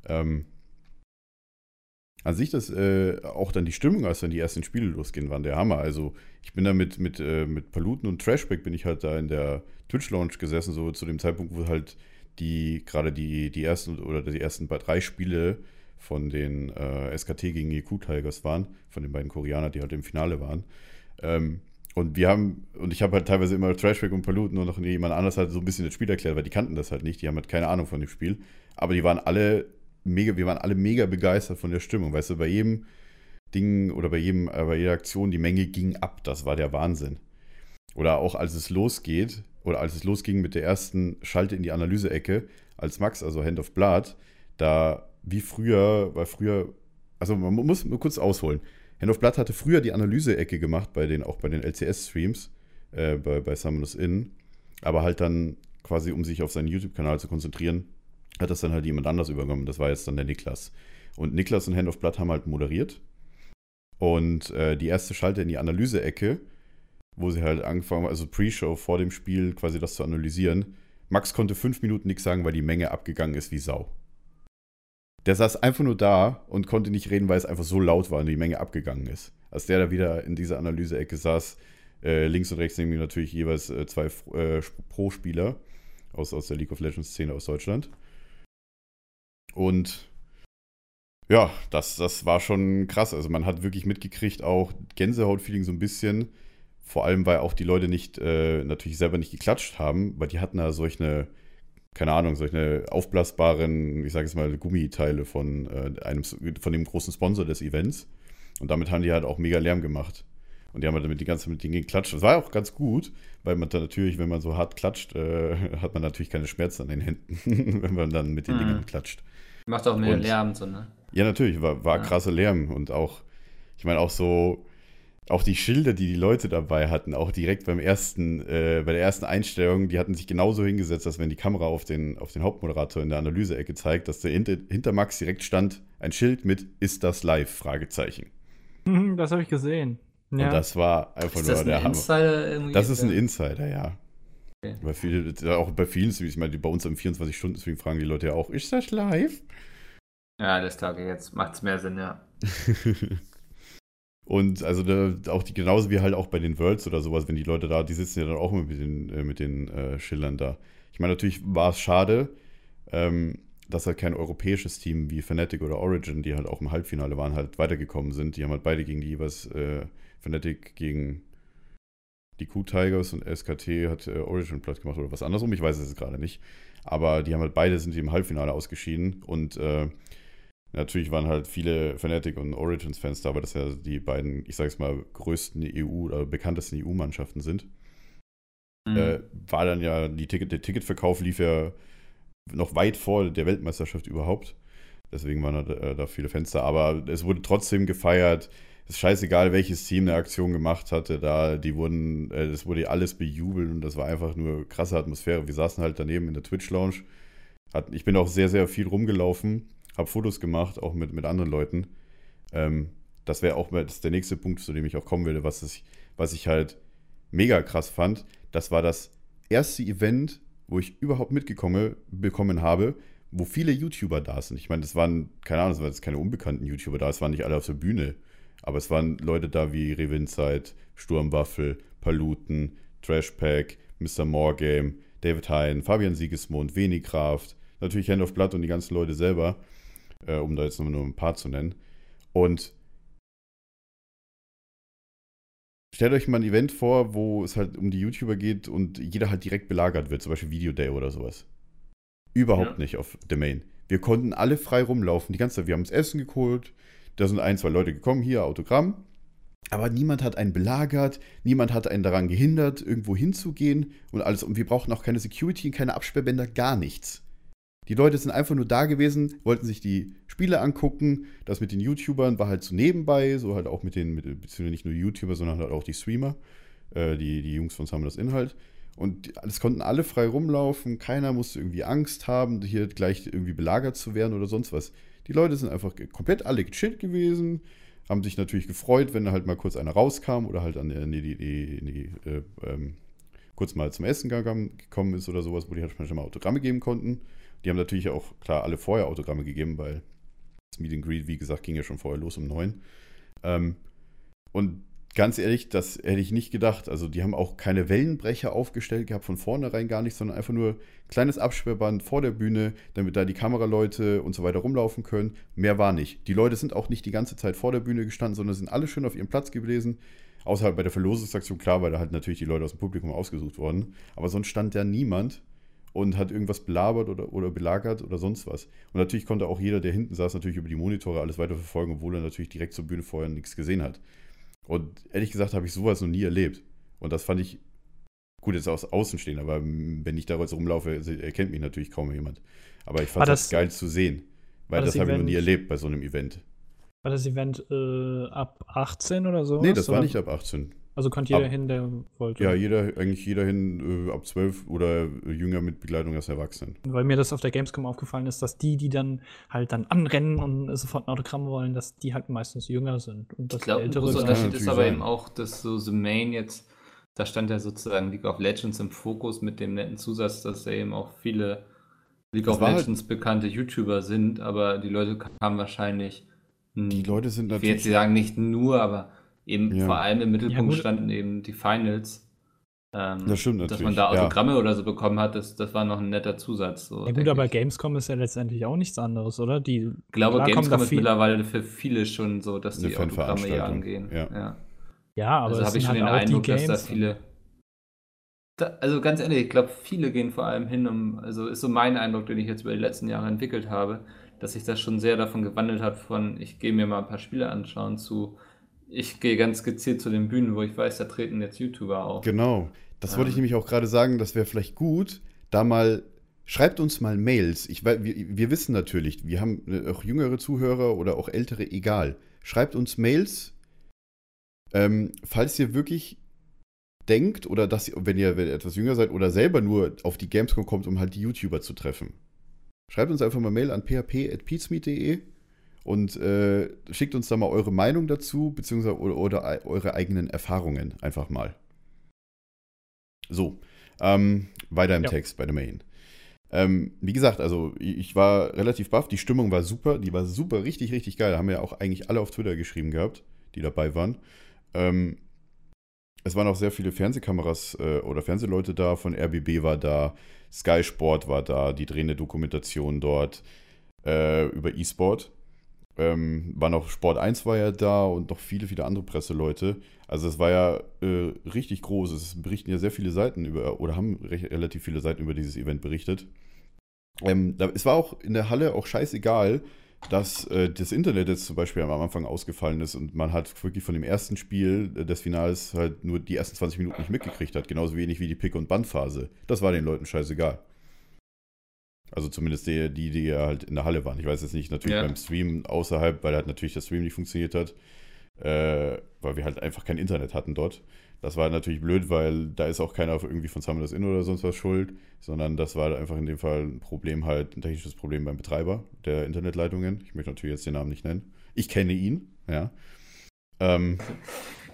Ähm, an sich das äh, auch dann die Stimmung, als dann die ersten Spiele losgehen, waren der Hammer. Also ich bin da mit, mit, äh, mit Paluten und Trashback bin ich halt da in der Twitch-Lounge gesessen, so zu dem Zeitpunkt, wo halt die, gerade die, die ersten oder die ersten drei Spiele von den äh, SKT gegen EQ Tigers waren, von den beiden Koreanern, die halt im Finale waren. Ähm, und wir haben, und ich habe halt teilweise immer Trashback und Paluten und noch jemand anders halt so ein bisschen das Spiel erklärt, weil die kannten das halt nicht, die haben halt keine Ahnung von dem Spiel. Aber die waren alle mega, wir waren alle mega begeistert von der Stimmung. Weißt du, bei jedem Ding oder bei jedem, äh, bei jeder Aktion, die Menge ging ab. Das war der Wahnsinn. Oder auch als es losgeht, oder als es losging mit der ersten Schalte in die Analyse-Ecke, als Max, also Hand of Blood, da wie früher, weil früher also man muss nur kurz ausholen. Hand of Blood hatte früher die Analyse-Ecke gemacht, bei den, auch bei den LCS-Streams, äh, bei, bei Summoners Inn. Aber halt dann quasi, um sich auf seinen YouTube-Kanal zu konzentrieren, hat das dann halt jemand anders übernommen. Das war jetzt dann der Niklas. Und Niklas und Hand of Blood haben halt moderiert. Und äh, die erste Schalte in die Analyse-Ecke, wo sie halt angefangen, also Pre-Show vor dem Spiel quasi das zu analysieren. Max konnte fünf Minuten nichts sagen, weil die Menge abgegangen ist wie Sau. Der saß einfach nur da und konnte nicht reden, weil es einfach so laut war und die Menge abgegangen ist. Als der da wieder in dieser Analyse-Ecke saß, äh, links und rechts neben ihm natürlich jeweils äh, zwei äh, Pro-Spieler aus, aus der League of Legends-Szene aus Deutschland. Und ja, das, das war schon krass. Also man hat wirklich mitgekriegt, auch Gänsehaut-Feeling so ein bisschen. Vor allem, weil auch die Leute nicht, äh, natürlich selber nicht geklatscht haben, weil die hatten da solche, keine Ahnung, solche aufblasbaren, ich sage jetzt mal, Gummiteile von, äh, einem, von dem großen Sponsor des Events. Und damit haben die halt auch mega Lärm gemacht. Und die haben halt damit die ganze Zeit mit denen geklatscht. Das war auch ganz gut, weil man dann natürlich, wenn man so hart klatscht, äh, hat man natürlich keine Schmerzen an den Händen, wenn man dann mit den mhm. Dingen klatscht. Macht auch mehr und, Lärm, so, ne? Ja, natürlich, war, war ja. krasser Lärm und auch, ich meine, auch so, auch die Schilder, die die Leute dabei hatten, auch direkt beim ersten, äh, bei der ersten Einstellung, die hatten sich genauso hingesetzt, als wenn die Kamera auf den, auf den Hauptmoderator in der Analyseecke zeigt, dass der hinter, hinter Max direkt stand, ein Schild mit Ist das live? Fragezeichen. Das habe ich gesehen. Ja. Und das war einfach ist nur das der ein Insider irgendwie? Das ist ein Insider, ja. Okay. Bei viele, auch bei vielen ich meine, bei uns im 24-Stunden-Stream fragen die Leute ja auch, ist das live? Ja, das Tage jetzt macht es mehr Sinn, ja. Und also da, auch die, genauso wie halt auch bei den Worlds oder sowas, wenn die Leute da, die sitzen ja dann auch mit den, äh, mit den äh, Schillern da. Ich meine, natürlich war es schade, ähm, dass halt kein europäisches Team wie Fnatic oder Origin, die halt auch im Halbfinale waren, halt weitergekommen sind. Die haben halt beide gegen die jeweils äh, Fnatic gegen die Q-Tigers und SKT hat äh, Origin platt gemacht oder was andersrum, ich weiß es gerade nicht. Aber die haben halt beide sind im Halbfinale ausgeschieden und äh, natürlich waren halt viele Fnatic und Origins-Fans da, weil das ja die beiden, ich sag's mal, größten EU- oder bekanntesten EU-Mannschaften sind. Mhm. Äh, war dann ja, die Ticket, der Ticketverkauf lief ja noch weit vor der Weltmeisterschaft überhaupt. Deswegen waren da, äh, da viele Fans da. Aber es wurde trotzdem gefeiert ist scheißegal, welches Team eine Aktion gemacht hatte, da, die wurden, äh, das wurde alles bejubelt und das war einfach nur krasse Atmosphäre. Wir saßen halt daneben in der Twitch-Lounge. Ich bin auch sehr, sehr viel rumgelaufen, habe Fotos gemacht, auch mit, mit anderen Leuten. Ähm, das wäre auch das der nächste Punkt, zu dem ich auch kommen will, was ich, was ich halt mega krass fand. Das war das erste Event, wo ich überhaupt mitgekommen bekommen habe, wo viele YouTuber da sind. Ich meine, das waren, keine Ahnung, das waren jetzt keine unbekannten YouTuber da, es waren nicht alle auf der Bühne. Aber es waren Leute da wie Revinzeit, Sturmwaffel, Paluten, Trashpack, Mr. Morgame, David Hein, Fabian Siegesmund, Wenigkraft, natürlich Hand of Blood und die ganzen Leute selber, äh, um da jetzt nur, nur ein paar zu nennen. Und stellt euch mal ein Event vor, wo es halt um die YouTuber geht und jeder halt direkt belagert wird, zum Beispiel Video Day oder sowas. Überhaupt ja. nicht auf der Main. Wir konnten alle frei rumlaufen, die ganze Zeit. Wir haben uns Essen geholt, da sind ein, zwei Leute gekommen, hier Autogramm. Aber niemand hat einen belagert, niemand hat einen daran gehindert, irgendwo hinzugehen und alles. Und wir brauchten auch keine Security, keine Absperrbänder, gar nichts. Die Leute sind einfach nur da gewesen, wollten sich die Spiele angucken. Das mit den YouTubern war halt so nebenbei, so halt auch mit den, mit, beziehungsweise nicht nur YouTuber, sondern halt auch die Streamer, äh, die, die Jungs von Summer das Inhalt. Und es konnten alle frei rumlaufen, keiner musste irgendwie Angst haben, hier gleich irgendwie belagert zu werden oder sonst was. Die Leute sind einfach komplett alle gechillt gewesen, haben sich natürlich gefreut, wenn halt mal kurz einer rauskam oder halt an die, die, die, die äh, ähm, kurz mal zum Essen gekommen ist oder sowas, wo die halt schon mal Autogramme geben konnten. Die haben natürlich auch, klar, alle vorher Autogramme gegeben, weil das Meet and Greet, wie gesagt, ging ja schon vorher los um neun. Ähm, und ganz ehrlich, das hätte ich nicht gedacht. Also die haben auch keine Wellenbrecher aufgestellt gehabt, von vornherein gar nicht, sondern einfach nur kleines Absperrband vor der Bühne, damit da die Kameraleute und so weiter rumlaufen können. Mehr war nicht. Die Leute sind auch nicht die ganze Zeit vor der Bühne gestanden, sondern sind alle schön auf ihrem Platz gewesen. Außer halt bei der Verlosungsaktion, klar, weil da halt natürlich die Leute aus dem Publikum ausgesucht wurden. Aber sonst stand da niemand und hat irgendwas belabert oder, oder belagert oder sonst was. Und natürlich konnte auch jeder, der hinten saß, natürlich über die Monitore alles weiter verfolgen, obwohl er natürlich direkt zur Bühne vorher nichts gesehen hat. Und ehrlich gesagt habe ich sowas noch nie erlebt. Und das fand ich gut jetzt aus Außenstehen, aber wenn ich da jetzt rumlaufe, erkennt mich natürlich kaum jemand. Aber ich fand das, das, geil zu sehen, weil das, das habe ich noch nie erlebt bei so einem Event. War das Event äh, ab 18 oder so? Nee, das war nicht ab 18. Also konnte jeder ab, hin, der wollte. Ja, jeder, eigentlich jeder hin, äh, ab 12 oder jünger mit Begleitung als Erwachsenen. Weil mir das auf der Gamescom aufgefallen ist, dass die, die dann halt dann anrennen und sofort ein Autogramm wollen, dass die halt meistens jünger sind. Und das ich glaube, der Unterschied ist aber sein. eben auch, dass so The Main jetzt, da stand ja sozusagen League of Legends im Fokus mit dem netten Zusatz, dass da eben auch viele League das of halt Legends halt bekannte YouTuber sind, aber die Leute kamen wahrscheinlich. Die Leute sind natürlich. Ich will jetzt sagen, nicht nur, aber Eben ja. vor allem im Mittelpunkt ja, standen eben die Finals. Ähm, das stimmt natürlich. Dass man da Autogramme ja. oder so bekommen hat, das, das war noch ein netter Zusatz. So, ja gut, aber ich. Gamescom ist ja letztendlich auch nichts anderes, oder? Die, ich glaube, Gamescom ist mittlerweile für viele schon so, dass die Autogramme hier angehen. Ja, ja. ja aber also habe ich schon halt den Eindruck, dass da viele. Da, also ganz ehrlich, ich glaube, viele gehen vor allem hin, um, also ist so mein Eindruck, den ich jetzt über die letzten Jahre entwickelt habe, dass sich das schon sehr davon gewandelt hat, von ich gehe mir mal ein paar Spiele anschauen zu ich gehe ganz gezielt zu den Bühnen, wo ich weiß, da treten jetzt YouTuber auf. Genau. Das ähm. wollte ich nämlich auch gerade sagen, das wäre vielleicht gut, da mal Schreibt uns mal Mails. Ich, wir, wir wissen natürlich, wir haben äh, auch jüngere Zuhörer oder auch ältere, egal. Schreibt uns Mails, ähm, falls ihr wirklich denkt oder dass, wenn ihr, wenn ihr etwas jünger seid oder selber nur auf die Gamescom kommt, um halt die YouTuber zu treffen. Schreibt uns einfach mal Mail an php.peatsmeet.de und äh, schickt uns da mal eure Meinung dazu, beziehungsweise oder, oder eure eigenen Erfahrungen einfach mal. So, ähm, weiter im ja. Text bei der Main. Ähm, wie gesagt, also ich war relativ baff, die Stimmung war super, die war super, richtig, richtig geil. Da haben wir ja auch eigentlich alle auf Twitter geschrieben gehabt, die dabei waren. Ähm, es waren auch sehr viele Fernsehkameras äh, oder Fernsehleute da, von RBB war da, Sky Sport war da, die drehende Dokumentation dort äh, über E-Sport. Ähm, war noch Sport 1 war ja da und noch viele, viele andere Presseleute. Also es war ja äh, richtig groß. Es berichten ja sehr viele Seiten über, oder haben recht, relativ viele Seiten über dieses Event berichtet. Ähm, da, es war auch in der Halle auch scheißegal, dass äh, das Internet jetzt zum Beispiel am Anfang ausgefallen ist und man halt wirklich von dem ersten Spiel äh, des Finals halt nur die ersten 20 Minuten nicht mitgekriegt hat. Genauso wenig wie die Pick- und Bandphase. Das war den Leuten scheißegal. Also zumindest die, die, die ja halt in der Halle waren. Ich weiß jetzt nicht, natürlich ja. beim Stream außerhalb, weil halt natürlich der Stream nicht funktioniert hat, äh, weil wir halt einfach kein Internet hatten dort. Das war natürlich blöd, weil da ist auch keiner irgendwie von Summoners Inn oder sonst was schuld, sondern das war einfach in dem Fall ein Problem halt, ein technisches Problem beim Betreiber der Internetleitungen. Ich möchte natürlich jetzt den Namen nicht nennen. Ich kenne ihn, ja. Ähm,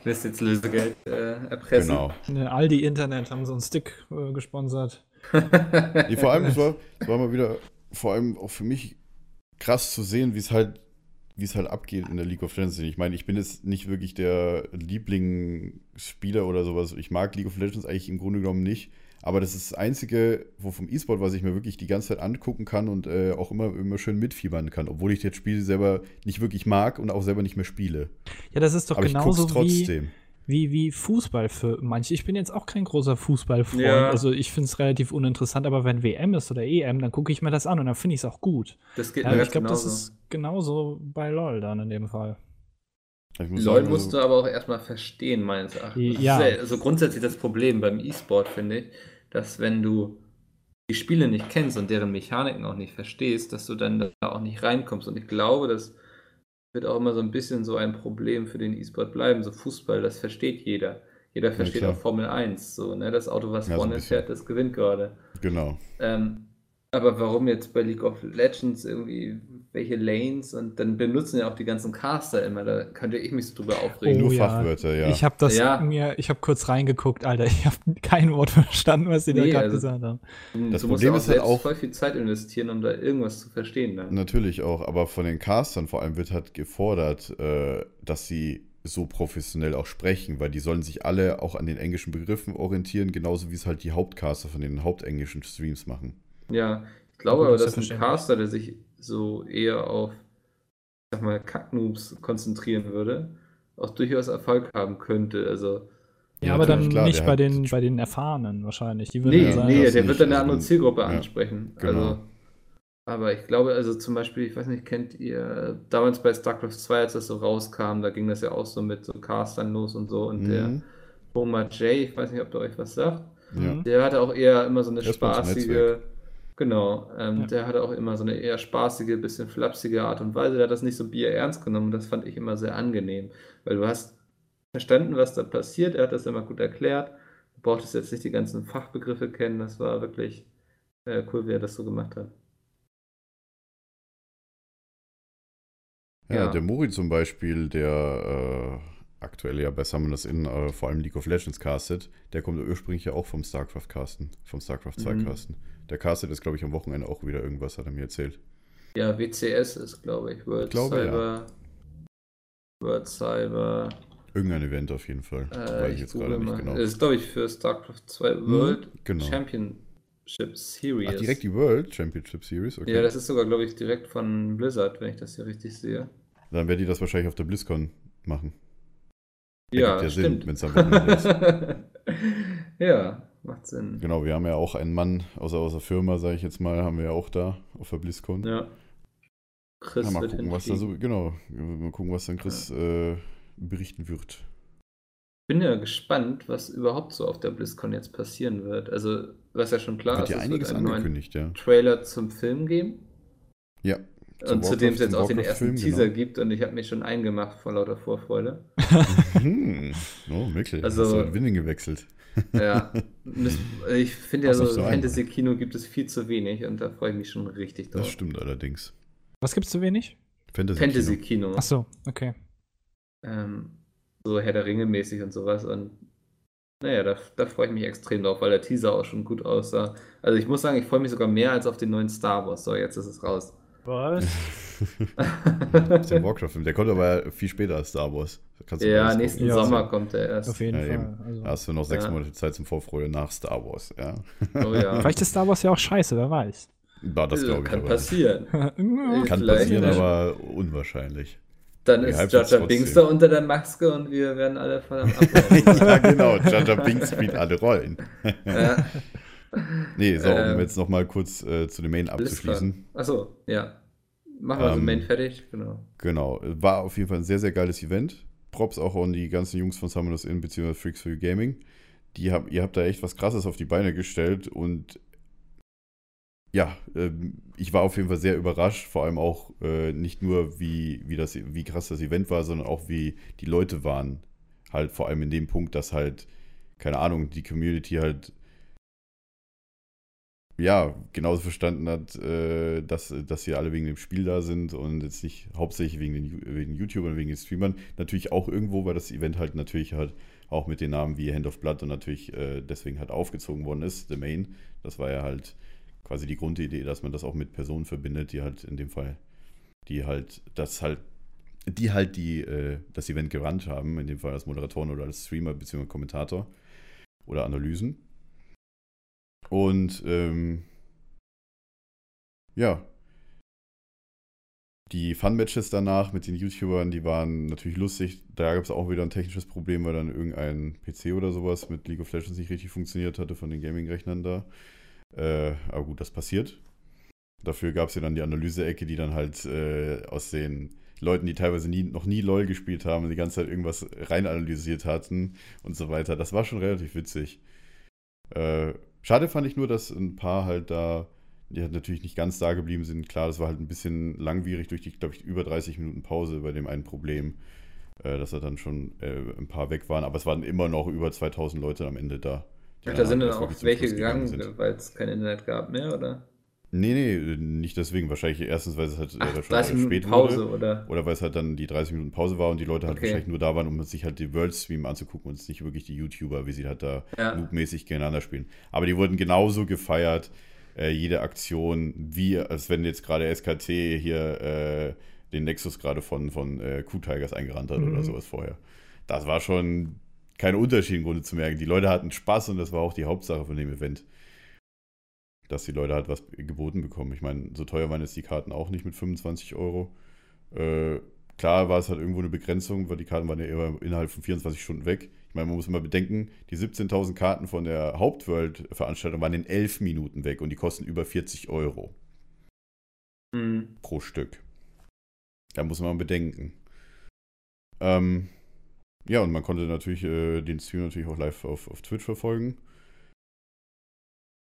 Lässt jetzt Lösegeld äh, erpressen. Genau. Aldi Internet haben so einen Stick äh, gesponsert nee, vor allem, es war, es war mal wieder, vor allem auch für mich krass zu sehen, wie es halt, wie es halt abgeht in der League of Legends. Ich meine, ich bin jetzt nicht wirklich der Lieblingsspieler oder sowas. Ich mag League of Legends eigentlich im Grunde genommen nicht. Aber das ist das Einzige, wo vom E-Sport, was ich mir wirklich die ganze Zeit angucken kann und äh, auch immer, immer schön mitfiebern kann, obwohl ich das Spiel selber nicht wirklich mag und auch selber nicht mehr spiele. Ja, das ist doch Aber genauso ich trotzdem. wie wie, wie Fußball für manche. Ich bin jetzt auch kein großer Fußballfreund. Ja. Also ich finde es relativ uninteressant, aber wenn WM ist oder EM, dann gucke ich mir das an und dann finde ich es auch gut. Das geht ja, mir Ich glaube, das ist genauso bei LOL dann in dem Fall. LOL sagen, musst also du aber auch erstmal verstehen, meines Erachtens. Ja. Das ist also grundsätzlich das Problem beim E-Sport, finde ich, dass wenn du die Spiele nicht kennst und deren Mechaniken auch nicht verstehst, dass du dann da auch nicht reinkommst. Und ich glaube, dass wird auch immer so ein bisschen so ein Problem für den E-Sport bleiben. So Fußball, das versteht jeder. Jeder versteht ja, auch Formel 1. So, ne? Das Auto, was ja, vorne so fährt, das gewinnt gerade. Genau. Ähm, aber warum jetzt bei League of Legends irgendwie welche Lanes und dann benutzen ja auch die ganzen Caster immer, da könnte ich mich so drüber aufregen. Oh, Nur ja. Fachwörter, ja. Ich habe das ja. mir, ich habe kurz reingeguckt, Alter, ich habe kein Wort verstanden, was sie nee, da gerade also, gesagt haben. Das du Problem musst ja ist halt auch voll viel Zeit investieren, um da irgendwas zu verstehen. Dann. Natürlich auch, aber von den Castern vor allem wird halt gefordert, äh, dass sie so professionell auch sprechen, weil die sollen sich alle auch an den englischen Begriffen orientieren, genauso wie es halt die Hauptcaster von den hauptenglischen Streams machen. Ja, ich glaube aber, dass ein Caster, der sich so eher auf, ich sag mal, Kacknoobs konzentrieren würde, auch durchaus Erfolg haben könnte. Also. Ja, ja aber dann klar, nicht bei den, bei den Erfahrenen wahrscheinlich. Die nee, sagen, nee, der wird dann eine andere Zielgruppe ja, ansprechen. Genau. Also, aber ich glaube, also zum Beispiel, ich weiß nicht, kennt ihr damals bei StarCraft 2, als das so rauskam, da ging das ja auch so mit so Castern los und so und mhm. der Boma J, ich weiß nicht, ob der euch was sagt, ja. der hatte auch eher immer so eine spaßige Genau, ähm, ja. der hatte auch immer so eine eher spaßige, bisschen flapsige Art und Weise. Der hat das nicht so bier ernst genommen. Das fand ich immer sehr angenehm, weil du hast verstanden, was da passiert. Er hat das immer gut erklärt. Du brauchtest jetzt nicht die ganzen Fachbegriffe kennen. Das war wirklich äh, cool, wie er das so gemacht hat. Ja, ja. der Mori zum Beispiel, der äh, aktuell ja bei Summoners In äh, vor allem League of Legends castet, der kommt ursprünglich ja auch vom StarCraft casten, vom StarCraft 2 mhm. casten. Der castet ist, glaube ich, am Wochenende auch wieder irgendwas, hat er mir erzählt. Ja, WCS ist, glaube ich, World ich glaube, Cyber. Ja. World Cyber. Irgendein Event auf jeden Fall. Äh, Weiß ich jetzt gerade nicht genau. Das ist, glaube ich, für StarCraft 2 hm, World mhm, genau. Championship Series. Ach, direkt die World Championship Series? Okay. Ja, das ist sogar, glaube ich, direkt von Blizzard, wenn ich das hier richtig sehe. Dann werden die das wahrscheinlich auf der BlizzCon machen. Ja, ja stimmt. wenn es am Wochenende ist. ja, macht Sinn. Genau, wir haben ja auch einen Mann aus, aus der Firma, sage ich jetzt mal, haben wir ja auch da auf der BlizzCon. Ja. Chris ja, mal gucken, was da so, genau, mal gucken, was dann Chris ja. äh, berichten wird. Bin ja gespannt, was überhaupt so auf der BlizzCon jetzt passieren wird. Also, was ja schon klar wird ist, ja einiges es wird einen angekündigt, ja. Trailer zum Film geben. Ja. Und zu dem es jetzt auch den ersten Film, Teaser genau. gibt und ich habe mich schon eingemacht vor lauter Vorfreude. hm. Oh, wirklich. Also, Hast du in Winning gewechselt. ja. Ich finde ja so, Fantasy-Kino gibt es viel zu wenig und da freue ich mich schon richtig drauf. Das stimmt allerdings. Was gibt es zu wenig? Fantasy-Kino. Fantasy Ach so, okay. Ähm, so Herr der Ringe mäßig und sowas und naja, da, da freue ich mich extrem drauf, weil der Teaser auch schon gut aussah. Also ich muss sagen, ich freue mich sogar mehr als auf den neuen Star Wars. So, jetzt ist es raus. Was? das ist der Warcraft-Film. Der kommt aber viel später als Star Wars. ja, nächsten ja, Sommer kommt der erst. Auf jeden ja, Fall. Also. Da hast du noch sechs ja. Monate Zeit zum Vorfreude nach Star Wars. Ja. Oh, ja. Vielleicht ist Star Wars ja auch scheiße, wer weiß. Ja, das glaube ich Kann aber. passieren. Kann passieren, aber unwahrscheinlich. Dann ist Jaja Binks da unter der Maske und wir werden alle voll am Ja, genau. Jaja Binks spielt alle Rollen. ja. Nee, so, um ähm, jetzt nochmal kurz äh, zu dem Main abzuschließen. Achso, ja. Machen wir ähm, also Main fertig, genau. Genau. War auf jeden Fall ein sehr, sehr geiles Event. Props auch an die ganzen Jungs von Summoners In bzw. Freaks for You Gaming. Die hab, ihr habt da echt was krasses auf die Beine gestellt und ja, äh, ich war auf jeden Fall sehr überrascht, vor allem auch äh, nicht nur, wie, wie, das, wie krass das Event war, sondern auch, wie die Leute waren. Halt vor allem in dem Punkt, dass halt, keine Ahnung, die Community halt ja, genauso verstanden hat, äh, dass, dass sie alle wegen dem Spiel da sind und jetzt nicht hauptsächlich wegen den wegen YouTubern, wegen den Streamern. Natürlich auch irgendwo, weil das Event halt natürlich halt auch mit den Namen wie Hand of Blood und natürlich äh, deswegen halt aufgezogen worden ist, The Main. Das war ja halt quasi die Grundidee, dass man das auch mit Personen verbindet, die halt in dem Fall, die halt das halt, die halt die, äh, das Event gerannt haben, in dem Fall als Moderatoren oder als Streamer bzw. Kommentator oder Analysen. Und ähm, ja, die Fun-Matches danach mit den YouTubern, die waren natürlich lustig. Da gab es auch wieder ein technisches Problem, weil dann irgendein PC oder sowas mit League of Legends nicht richtig funktioniert hatte von den Gaming-Rechnern da. Äh, aber gut, das passiert. Dafür gab es ja dann die Analyse-Ecke, die dann halt äh, aus den Leuten, die teilweise nie, noch nie LOL gespielt haben, die ganze Zeit irgendwas rein analysiert hatten und so weiter. Das war schon relativ witzig. Äh, Schade fand ich nur, dass ein paar halt da, die halt natürlich nicht ganz da geblieben sind. Klar, das war halt ein bisschen langwierig durch die, glaube ich, über 30 Minuten Pause bei dem einen Problem, äh, dass da dann schon äh, ein paar weg waren. Aber es waren immer noch über 2000 Leute am Ende da. Ach, da sind dann auch welche gegangen, weil es kein Internet gab mehr, oder? Nee, nee, nicht deswegen. Wahrscheinlich erstens, weil es halt Ach, schon 30 Minuten spät Pause, wurde. Oder? oder weil es halt dann die 30 Minuten Pause war und die Leute halt okay. wahrscheinlich nur da waren, um sich halt die World Stream anzugucken und nicht wirklich die YouTuber, wie sie halt da ja. loopmäßig gegeneinander spielen. Aber die wurden genauso gefeiert, äh, jede Aktion, wie als wenn jetzt gerade SKT hier äh, den Nexus gerade von, von äh, Q-Tigers eingerannt hat mhm. oder sowas vorher. Das war schon kein Unterschied im Grunde zu merken. Die Leute hatten Spaß und das war auch die Hauptsache von dem Event dass die Leute halt was geboten bekommen. Ich meine, so teuer waren jetzt die Karten auch nicht mit 25 Euro. Äh, klar war es halt irgendwo eine Begrenzung, weil die Karten waren ja immer innerhalb von 24 Stunden weg. Ich meine, man muss immer bedenken, die 17.000 Karten von der Hauptworld-Veranstaltung waren in 11 Minuten weg und die kosten über 40 Euro. Mhm. Pro Stück. Da muss man bedenken. Ähm, ja, und man konnte natürlich äh, den Stream natürlich auch live auf, auf Twitch verfolgen.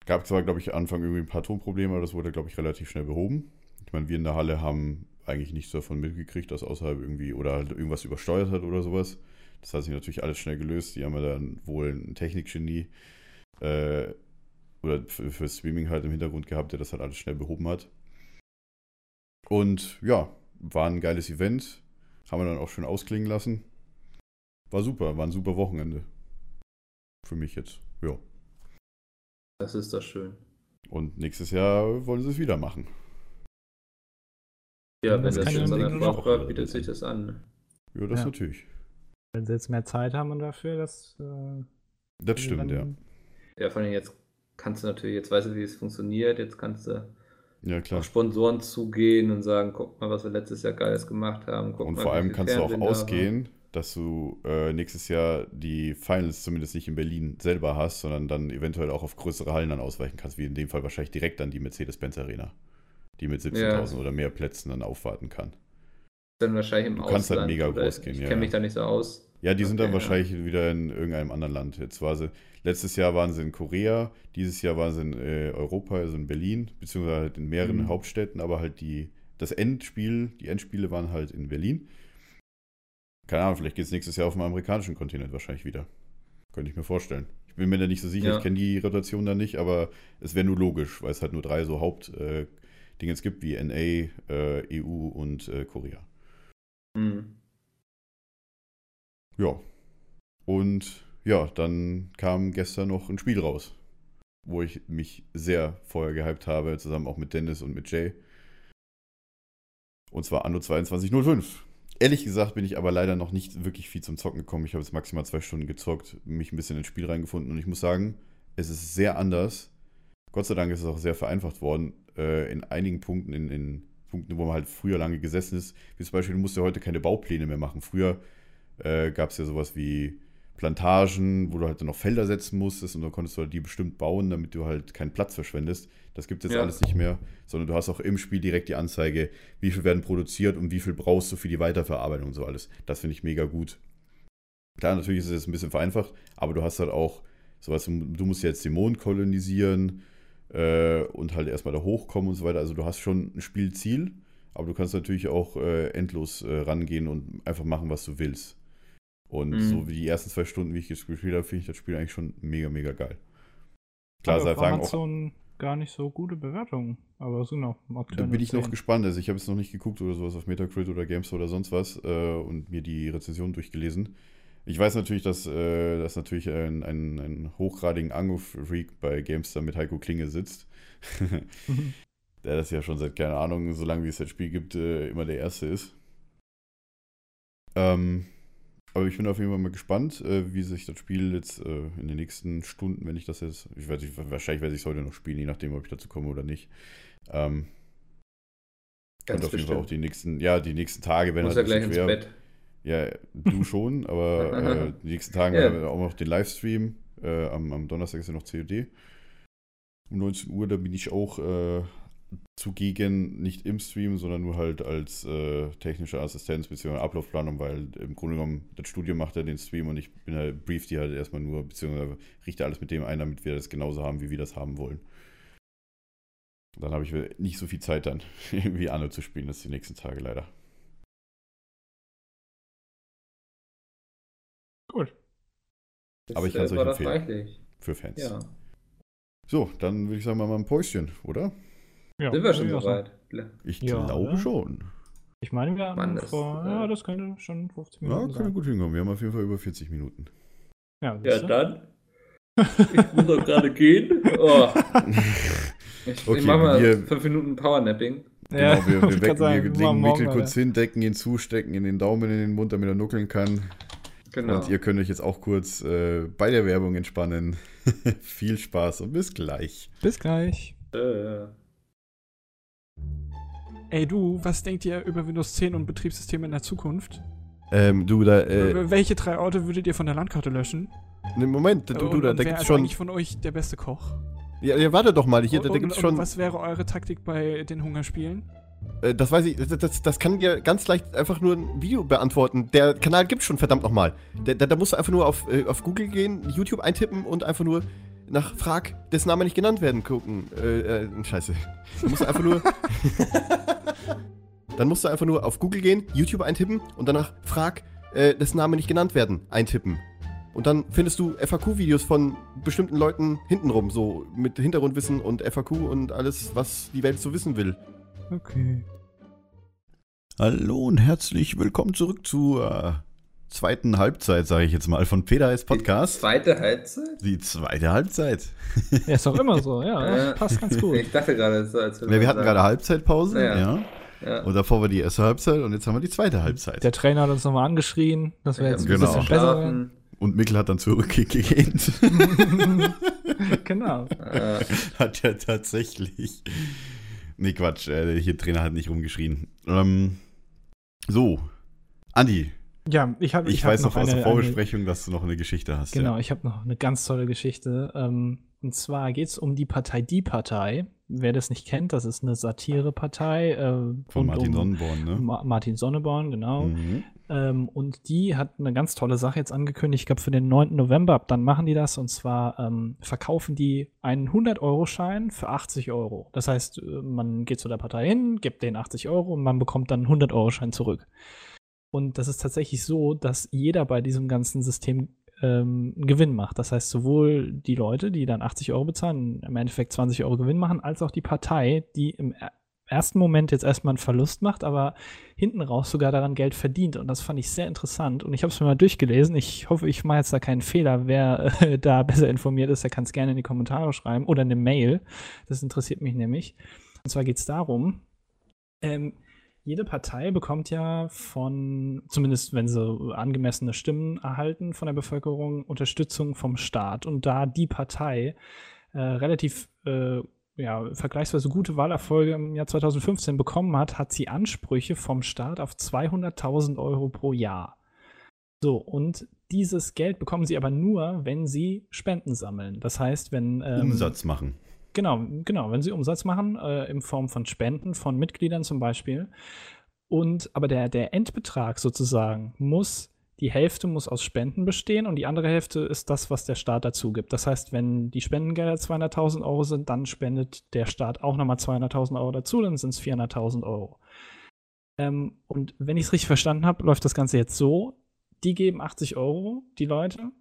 Gab zwar, glaube ich, Anfang irgendwie ein paar Tonprobleme, aber das wurde, glaube ich, relativ schnell behoben. Ich meine, wir in der Halle haben eigentlich nichts davon mitgekriegt, dass außerhalb irgendwie oder halt irgendwas übersteuert hat oder sowas. Das hat sich natürlich alles schnell gelöst. Die haben ja dann wohl ein Technikgenie äh, oder für, für Streaming halt im Hintergrund gehabt, der das halt alles schnell behoben hat. Und ja, war ein geiles Event. Haben wir dann auch schön ausklingen lassen. War super, war ein super Wochenende. Für mich jetzt, ja. Das ist doch schön. Und nächstes Jahr wollen sie es wieder machen. Ja, wenn das, das schon so lange braucht, bietet sich das an. Ja, das ja. natürlich. Wenn sie jetzt mehr Zeit haben und dafür, das. Äh, das stimmt, ja. Ja, vor allem jetzt kannst du natürlich, jetzt weißt du, wie es funktioniert, jetzt kannst du ja, klar. auf Sponsoren zugehen und sagen, guck mal, was wir letztes Jahr Geiles gemacht haben. und mal, vor allem kannst du auch ausgehen, dass du äh, nächstes Jahr die Finals zumindest nicht in Berlin selber hast, sondern dann eventuell auch auf größere Hallen dann ausweichen kannst, wie in dem Fall wahrscheinlich direkt an die Mercedes-Benz Arena, die mit 17.000 ja. oder mehr Plätzen dann aufwarten kann. Dann wahrscheinlich im du Ausland. kannst halt mega groß gehen, ich ja. Ich kenne mich da nicht so aus. Ja, die okay, sind dann wahrscheinlich ja. wieder in irgendeinem anderen Land. Jetzt war sie, letztes Jahr waren sie in Korea, dieses Jahr waren sie in äh, Europa, also in Berlin, beziehungsweise halt in mehreren mhm. Hauptstädten, aber halt die, das Endspiel, die Endspiele waren halt in Berlin. Keine Ahnung, vielleicht geht es nächstes Jahr auf dem amerikanischen Kontinent wahrscheinlich wieder. Könnte ich mir vorstellen. Ich bin mir da nicht so sicher, ja. ich kenne die Rotation da nicht, aber es wäre nur logisch, weil es halt nur drei so Hauptdinge äh, gibt wie NA, äh, EU und äh, Korea. Mhm. Ja. Und ja, dann kam gestern noch ein Spiel raus, wo ich mich sehr vorher gehypt habe, zusammen auch mit Dennis und mit Jay. Und zwar Anno 2205. Ehrlich gesagt bin ich aber leider noch nicht wirklich viel zum Zocken gekommen. Ich habe jetzt maximal zwei Stunden gezockt, mich ein bisschen ins Spiel reingefunden und ich muss sagen, es ist sehr anders. Gott sei Dank ist es auch sehr vereinfacht worden. Äh, in einigen Punkten, in, in, Punkten, wo man halt früher lange gesessen ist. Wie zum Beispiel, du musst ja heute keine Baupläne mehr machen. Früher äh, gab es ja sowas wie Plantagen, wo du halt dann noch Felder setzen musstest und dann konntest du halt die bestimmt bauen, damit du halt keinen Platz verschwendest. Das gibt es jetzt ja. alles nicht mehr, sondern du hast auch im Spiel direkt die Anzeige, wie viel werden produziert und wie viel brauchst du für die Weiterverarbeitung und so alles. Das finde ich mega gut. Klar, natürlich ist es jetzt ein bisschen vereinfacht, aber du hast halt auch sowas, du musst jetzt den Mond kolonisieren äh, und halt erstmal da hochkommen und so weiter. Also du hast schon ein Spielziel, aber du kannst natürlich auch äh, endlos äh, rangehen und einfach machen, was du willst. Und mhm. so wie die ersten zwei Stunden, wie ich gespielt habe, finde ich das Spiel eigentlich schon mega, mega geil. Klar, seit sagen auch. gar nicht so gute Bewertungen, aber so noch Da bin ich 10. noch gespannt. Also ich habe jetzt noch nicht geguckt oder sowas auf Metacritic oder Games oder sonst was äh, und mir die Rezension durchgelesen. Ich weiß natürlich, dass, äh, dass natürlich ein, ein, ein hochgradigen Ango-Freak bei GameStar mit Heiko Klinge sitzt. Der das ja schon seit, keine Ahnung, so lange wie es das Spiel gibt, äh, immer der Erste ist. Ähm, aber ich bin auf jeden Fall mal gespannt, äh, wie sich das Spiel jetzt äh, in den nächsten Stunden, wenn ich das jetzt, ich weiß nicht, wahrscheinlich werde ich es heute noch spielen, je nachdem, ob ich dazu komme oder nicht. Ähm, und auf jeden Fall auch die nächsten, ja, die nächsten Tage, wenn halt ja gleich schwer, ins Bett. Ja, du schon, aber äh, die nächsten Tage ja. auch noch den Livestream. Äh, am, am, Donnerstag ist ja noch COD. Um 19 Uhr, da bin ich auch äh, zugegen nicht im Stream, sondern nur halt als äh, technische Assistenz bzw. Ablaufplanung, weil im Grunde genommen das Studio macht ja den Stream und ich bin halt, brief die halt erstmal nur, beziehungsweise richte alles mit dem ein, damit wir das genauso haben, wie wir das haben wollen. Dann habe ich nicht so viel Zeit dann, wie Anno zu spielen, das die nächsten Tage leider. Gut. Aber ich kann es euch empfehlen. Für Fans. Ja. So, dann würde ich sagen, mal ein Päuschen, oder? Ja, Sind wir schon so weit? Ich ja, glaube ne? schon. Ich meine, wir haben das, vor, ja, das könnte schon 15 Minuten Ja, könnte gut hinkommen. Wir haben auf jeden Fall über 40 Minuten. Ja, ja dann. ich muss doch gerade gehen. Oh. Ich, okay, ich mache mal wir, 5 Minuten Powernapping. Genau, ja, wir, wir, wecken, sagen, wir legen Mikkel kurz hin, decken ihn zu, stecken in den Daumen in den Mund, damit er nuckeln kann. Genau. Und ihr könnt euch jetzt auch kurz äh, bei der Werbung entspannen. Viel Spaß und bis gleich. Bis gleich. Äh. Ey du, was denkt ihr über Windows 10 und Betriebssysteme in der Zukunft? Ähm, du, da, äh, Welche drei Orte würdet ihr von der Landkarte löschen? Ne, Moment, du, du, und, da, da gibt's schon... eigentlich von euch der beste Koch? Ja, ja warte doch mal, hier, da, da gibt's und, schon... Und was wäre eure Taktik bei den Hungerspielen? Äh, das weiß ich, das, das, das kann dir ganz leicht einfach nur ein Video beantworten. Der Kanal gibt's schon, verdammt nochmal. Da, da, da musst du einfach nur auf, äh, auf Google gehen, YouTube eintippen und einfach nur nach Frag, dessen Name nicht genannt werden, gucken. Äh, äh, scheiße. Du musst einfach nur. dann musst du einfach nur auf Google gehen, YouTube eintippen und danach Frag, äh, dessen Name nicht genannt werden, eintippen. Und dann findest du FAQ-Videos von bestimmten Leuten hintenrum, so mit Hintergrundwissen und FAQ und alles, was die Welt so wissen will. Okay. Hallo und herzlich willkommen zurück zur zweiten Halbzeit, sage ich jetzt mal, von Peter S. Podcast. Die zweite Halbzeit? Die zweite Halbzeit. Ja, ist doch immer so, ja. passt ganz gut. Ich dachte gerade, so, als wir. Ja, wir hatten gerade Halbzeitpause, ja. ja. Ja. Und davor war die erste Halbzeit und jetzt haben wir die zweite Halbzeit. Der Trainer hat uns nochmal angeschrien, dass wir jetzt genau. ein bisschen besser werden. Und Mikkel hat dann zurückgegeben. genau. hat ja tatsächlich. Nee, Quatsch, äh, hier Trainer hat nicht rumgeschrien. Ähm, so, Andi, ja, ich habe. Ich, ich weiß noch, noch aus der Vorbesprechung, eine, dass du noch eine Geschichte hast. Genau, ja. ich habe noch eine ganz tolle Geschichte. Ähm, und zwar geht es um die Partei Die Partei. Wer das nicht kennt, das ist eine Satirepartei. Äh, Von Martin um Sonnenborn, ne? Ma Martin Sonneborn, genau. Mhm. Ähm, und die hat eine ganz tolle Sache jetzt angekündigt. Ich glaube, für den 9. November, ab dann machen die das. Und zwar ähm, verkaufen die einen 100-Euro-Schein für 80 Euro. Das heißt, äh, man geht zu der Partei hin, gibt den 80 Euro und man bekommt dann einen 100-Euro-Schein zurück. Und das ist tatsächlich so, dass jeder bei diesem ganzen System ähm, Gewinn macht. Das heißt, sowohl die Leute, die dann 80 Euro bezahlen, im Endeffekt 20 Euro Gewinn machen, als auch die Partei, die im ersten Moment jetzt erstmal einen Verlust macht, aber hinten raus sogar daran Geld verdient. Und das fand ich sehr interessant. Und ich habe es mir mal durchgelesen. Ich hoffe, ich mache jetzt da keinen Fehler. Wer äh, da besser informiert ist, der kann es gerne in die Kommentare schreiben oder eine Mail. Das interessiert mich nämlich. Und zwar geht es darum, ähm, jede Partei bekommt ja von, zumindest wenn sie angemessene Stimmen erhalten von der Bevölkerung, Unterstützung vom Staat. Und da die Partei äh, relativ äh, ja, vergleichsweise gute Wahlerfolge im Jahr 2015 bekommen hat, hat sie Ansprüche vom Staat auf 200.000 Euro pro Jahr. So, und dieses Geld bekommen sie aber nur, wenn sie Spenden sammeln. Das heißt, wenn. Ähm, Umsatz machen. Genau, genau, wenn sie Umsatz machen, äh, in Form von Spenden von Mitgliedern zum Beispiel. Und aber der, der Endbetrag sozusagen muss, die Hälfte muss aus Spenden bestehen und die andere Hälfte ist das, was der Staat dazu gibt. Das heißt, wenn die Spendengelder 200.000 Euro sind, dann spendet der Staat auch nochmal 200.000 Euro dazu, dann sind es 400.000 Euro. Ähm, und wenn ich es richtig verstanden habe, läuft das Ganze jetzt so: die geben 80 Euro, die Leute,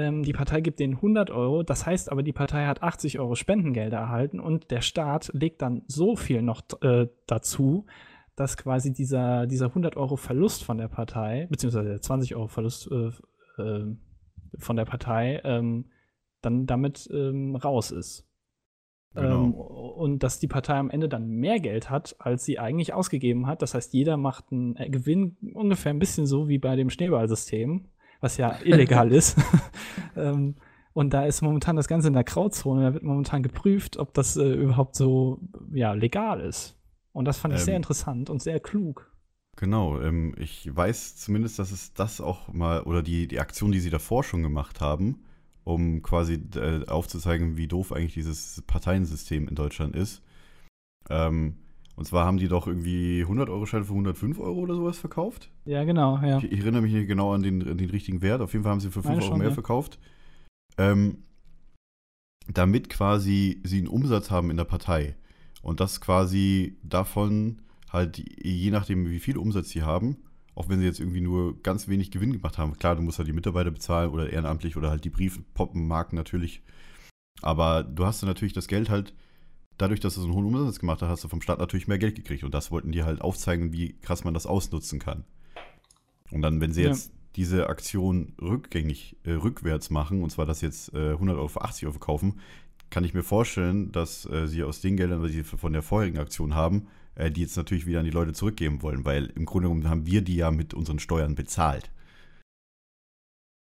ähm, die Partei gibt denen 100 Euro, das heißt aber, die Partei hat 80 Euro Spendengelder erhalten und der Staat legt dann so viel noch äh, dazu, dass quasi dieser, dieser 100 Euro Verlust von der Partei, beziehungsweise der 20 Euro Verlust äh, äh, von der Partei, ähm, dann damit ähm, raus ist. Genau. Ähm, und dass die Partei am Ende dann mehr Geld hat, als sie eigentlich ausgegeben hat. Das heißt, jeder macht einen äh, Gewinn ungefähr ein bisschen so wie bei dem Schneeballsystem was ja illegal ist. ähm, und da ist momentan das Ganze in der Grauzone. Da wird momentan geprüft, ob das äh, überhaupt so ja, legal ist. Und das fand ich ähm, sehr interessant und sehr klug. Genau, ähm, ich weiß zumindest, dass es das auch mal, oder die, die Aktion, die sie davor schon gemacht haben, um quasi äh, aufzuzeigen, wie doof eigentlich dieses Parteiensystem in Deutschland ist. Ähm, und zwar haben die doch irgendwie 100-Euro-Scheine für 105 Euro oder sowas verkauft. Ja, genau, ja. Ich, ich erinnere mich nicht genau an den, an den, richtigen Wert. Auf jeden Fall haben sie für 5 Euro schon, mehr ja. verkauft. Ähm, damit quasi sie einen Umsatz haben in der Partei. Und das quasi davon halt, je nachdem, wie viel Umsatz sie haben, auch wenn sie jetzt irgendwie nur ganz wenig Gewinn gemacht haben. Klar, du musst halt die Mitarbeiter bezahlen oder ehrenamtlich oder halt die Briefpoppenmarken natürlich. Aber du hast dann natürlich das Geld halt dadurch, dass du so einen hohen Umsatz gemacht hast, hast du vom Staat natürlich mehr Geld gekriegt. Und das wollten die halt aufzeigen, wie krass man das ausnutzen kann. Und dann, wenn sie ja. jetzt diese Aktion rückgängig, äh, rückwärts machen, und zwar das jetzt äh, 100 Euro für 80 Euro verkaufen, kann ich mir vorstellen, dass äh, sie aus den Geldern, die sie von der vorherigen Aktion haben, äh, die jetzt natürlich wieder an die Leute zurückgeben wollen, weil im Grunde genommen haben wir die ja mit unseren Steuern bezahlt.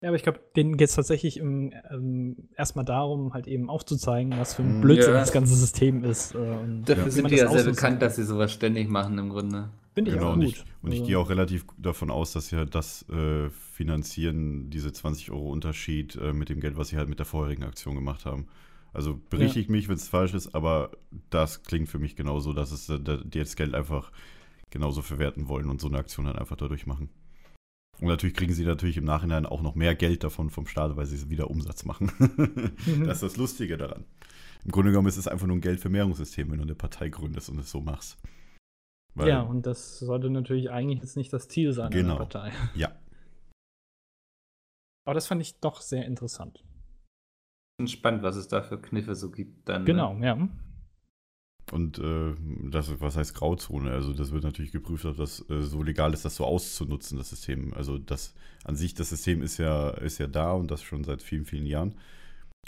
Ja, aber ich glaube, denen geht es tatsächlich im, ähm, erstmal darum, halt eben aufzuzeigen, was für ein Blödsinn ja. das ganze System ist. Äh, Dafür ja. sind die ja sehr bekannt, dass sie sowas ständig machen im Grunde. Finde ich genau, auch gut. Und ich, und also. ich gehe auch relativ davon aus, dass sie halt das äh, finanzieren, diese 20 Euro Unterschied äh, mit dem Geld, was sie halt mit der vorherigen Aktion gemacht haben. Also berichtigt ja. mich, wenn es falsch ist, aber das klingt für mich genauso, dass es äh, die jetzt Geld einfach genauso verwerten wollen und so eine Aktion halt einfach dadurch machen. Und natürlich kriegen sie natürlich im Nachhinein auch noch mehr Geld davon vom Staat, weil sie wieder Umsatz machen. mhm. Das ist das Lustige daran. Im Grunde genommen ist es einfach nur ein Geldvermehrungssystem, wenn du eine Partei gründest und es so machst. Weil ja, und das sollte natürlich eigentlich jetzt nicht das Ziel sein genau. einer Partei. Ja. Aber das fand ich doch sehr interessant. Spannend, was es da für Kniffe so gibt dann. Ne? Genau, ne? ja. Und äh, das, was heißt Grauzone? Also das wird natürlich geprüft, ob das äh, so legal ist, das so auszunutzen, das System. Also das an sich, das System ist ja, ist ja da und das schon seit vielen, vielen Jahren.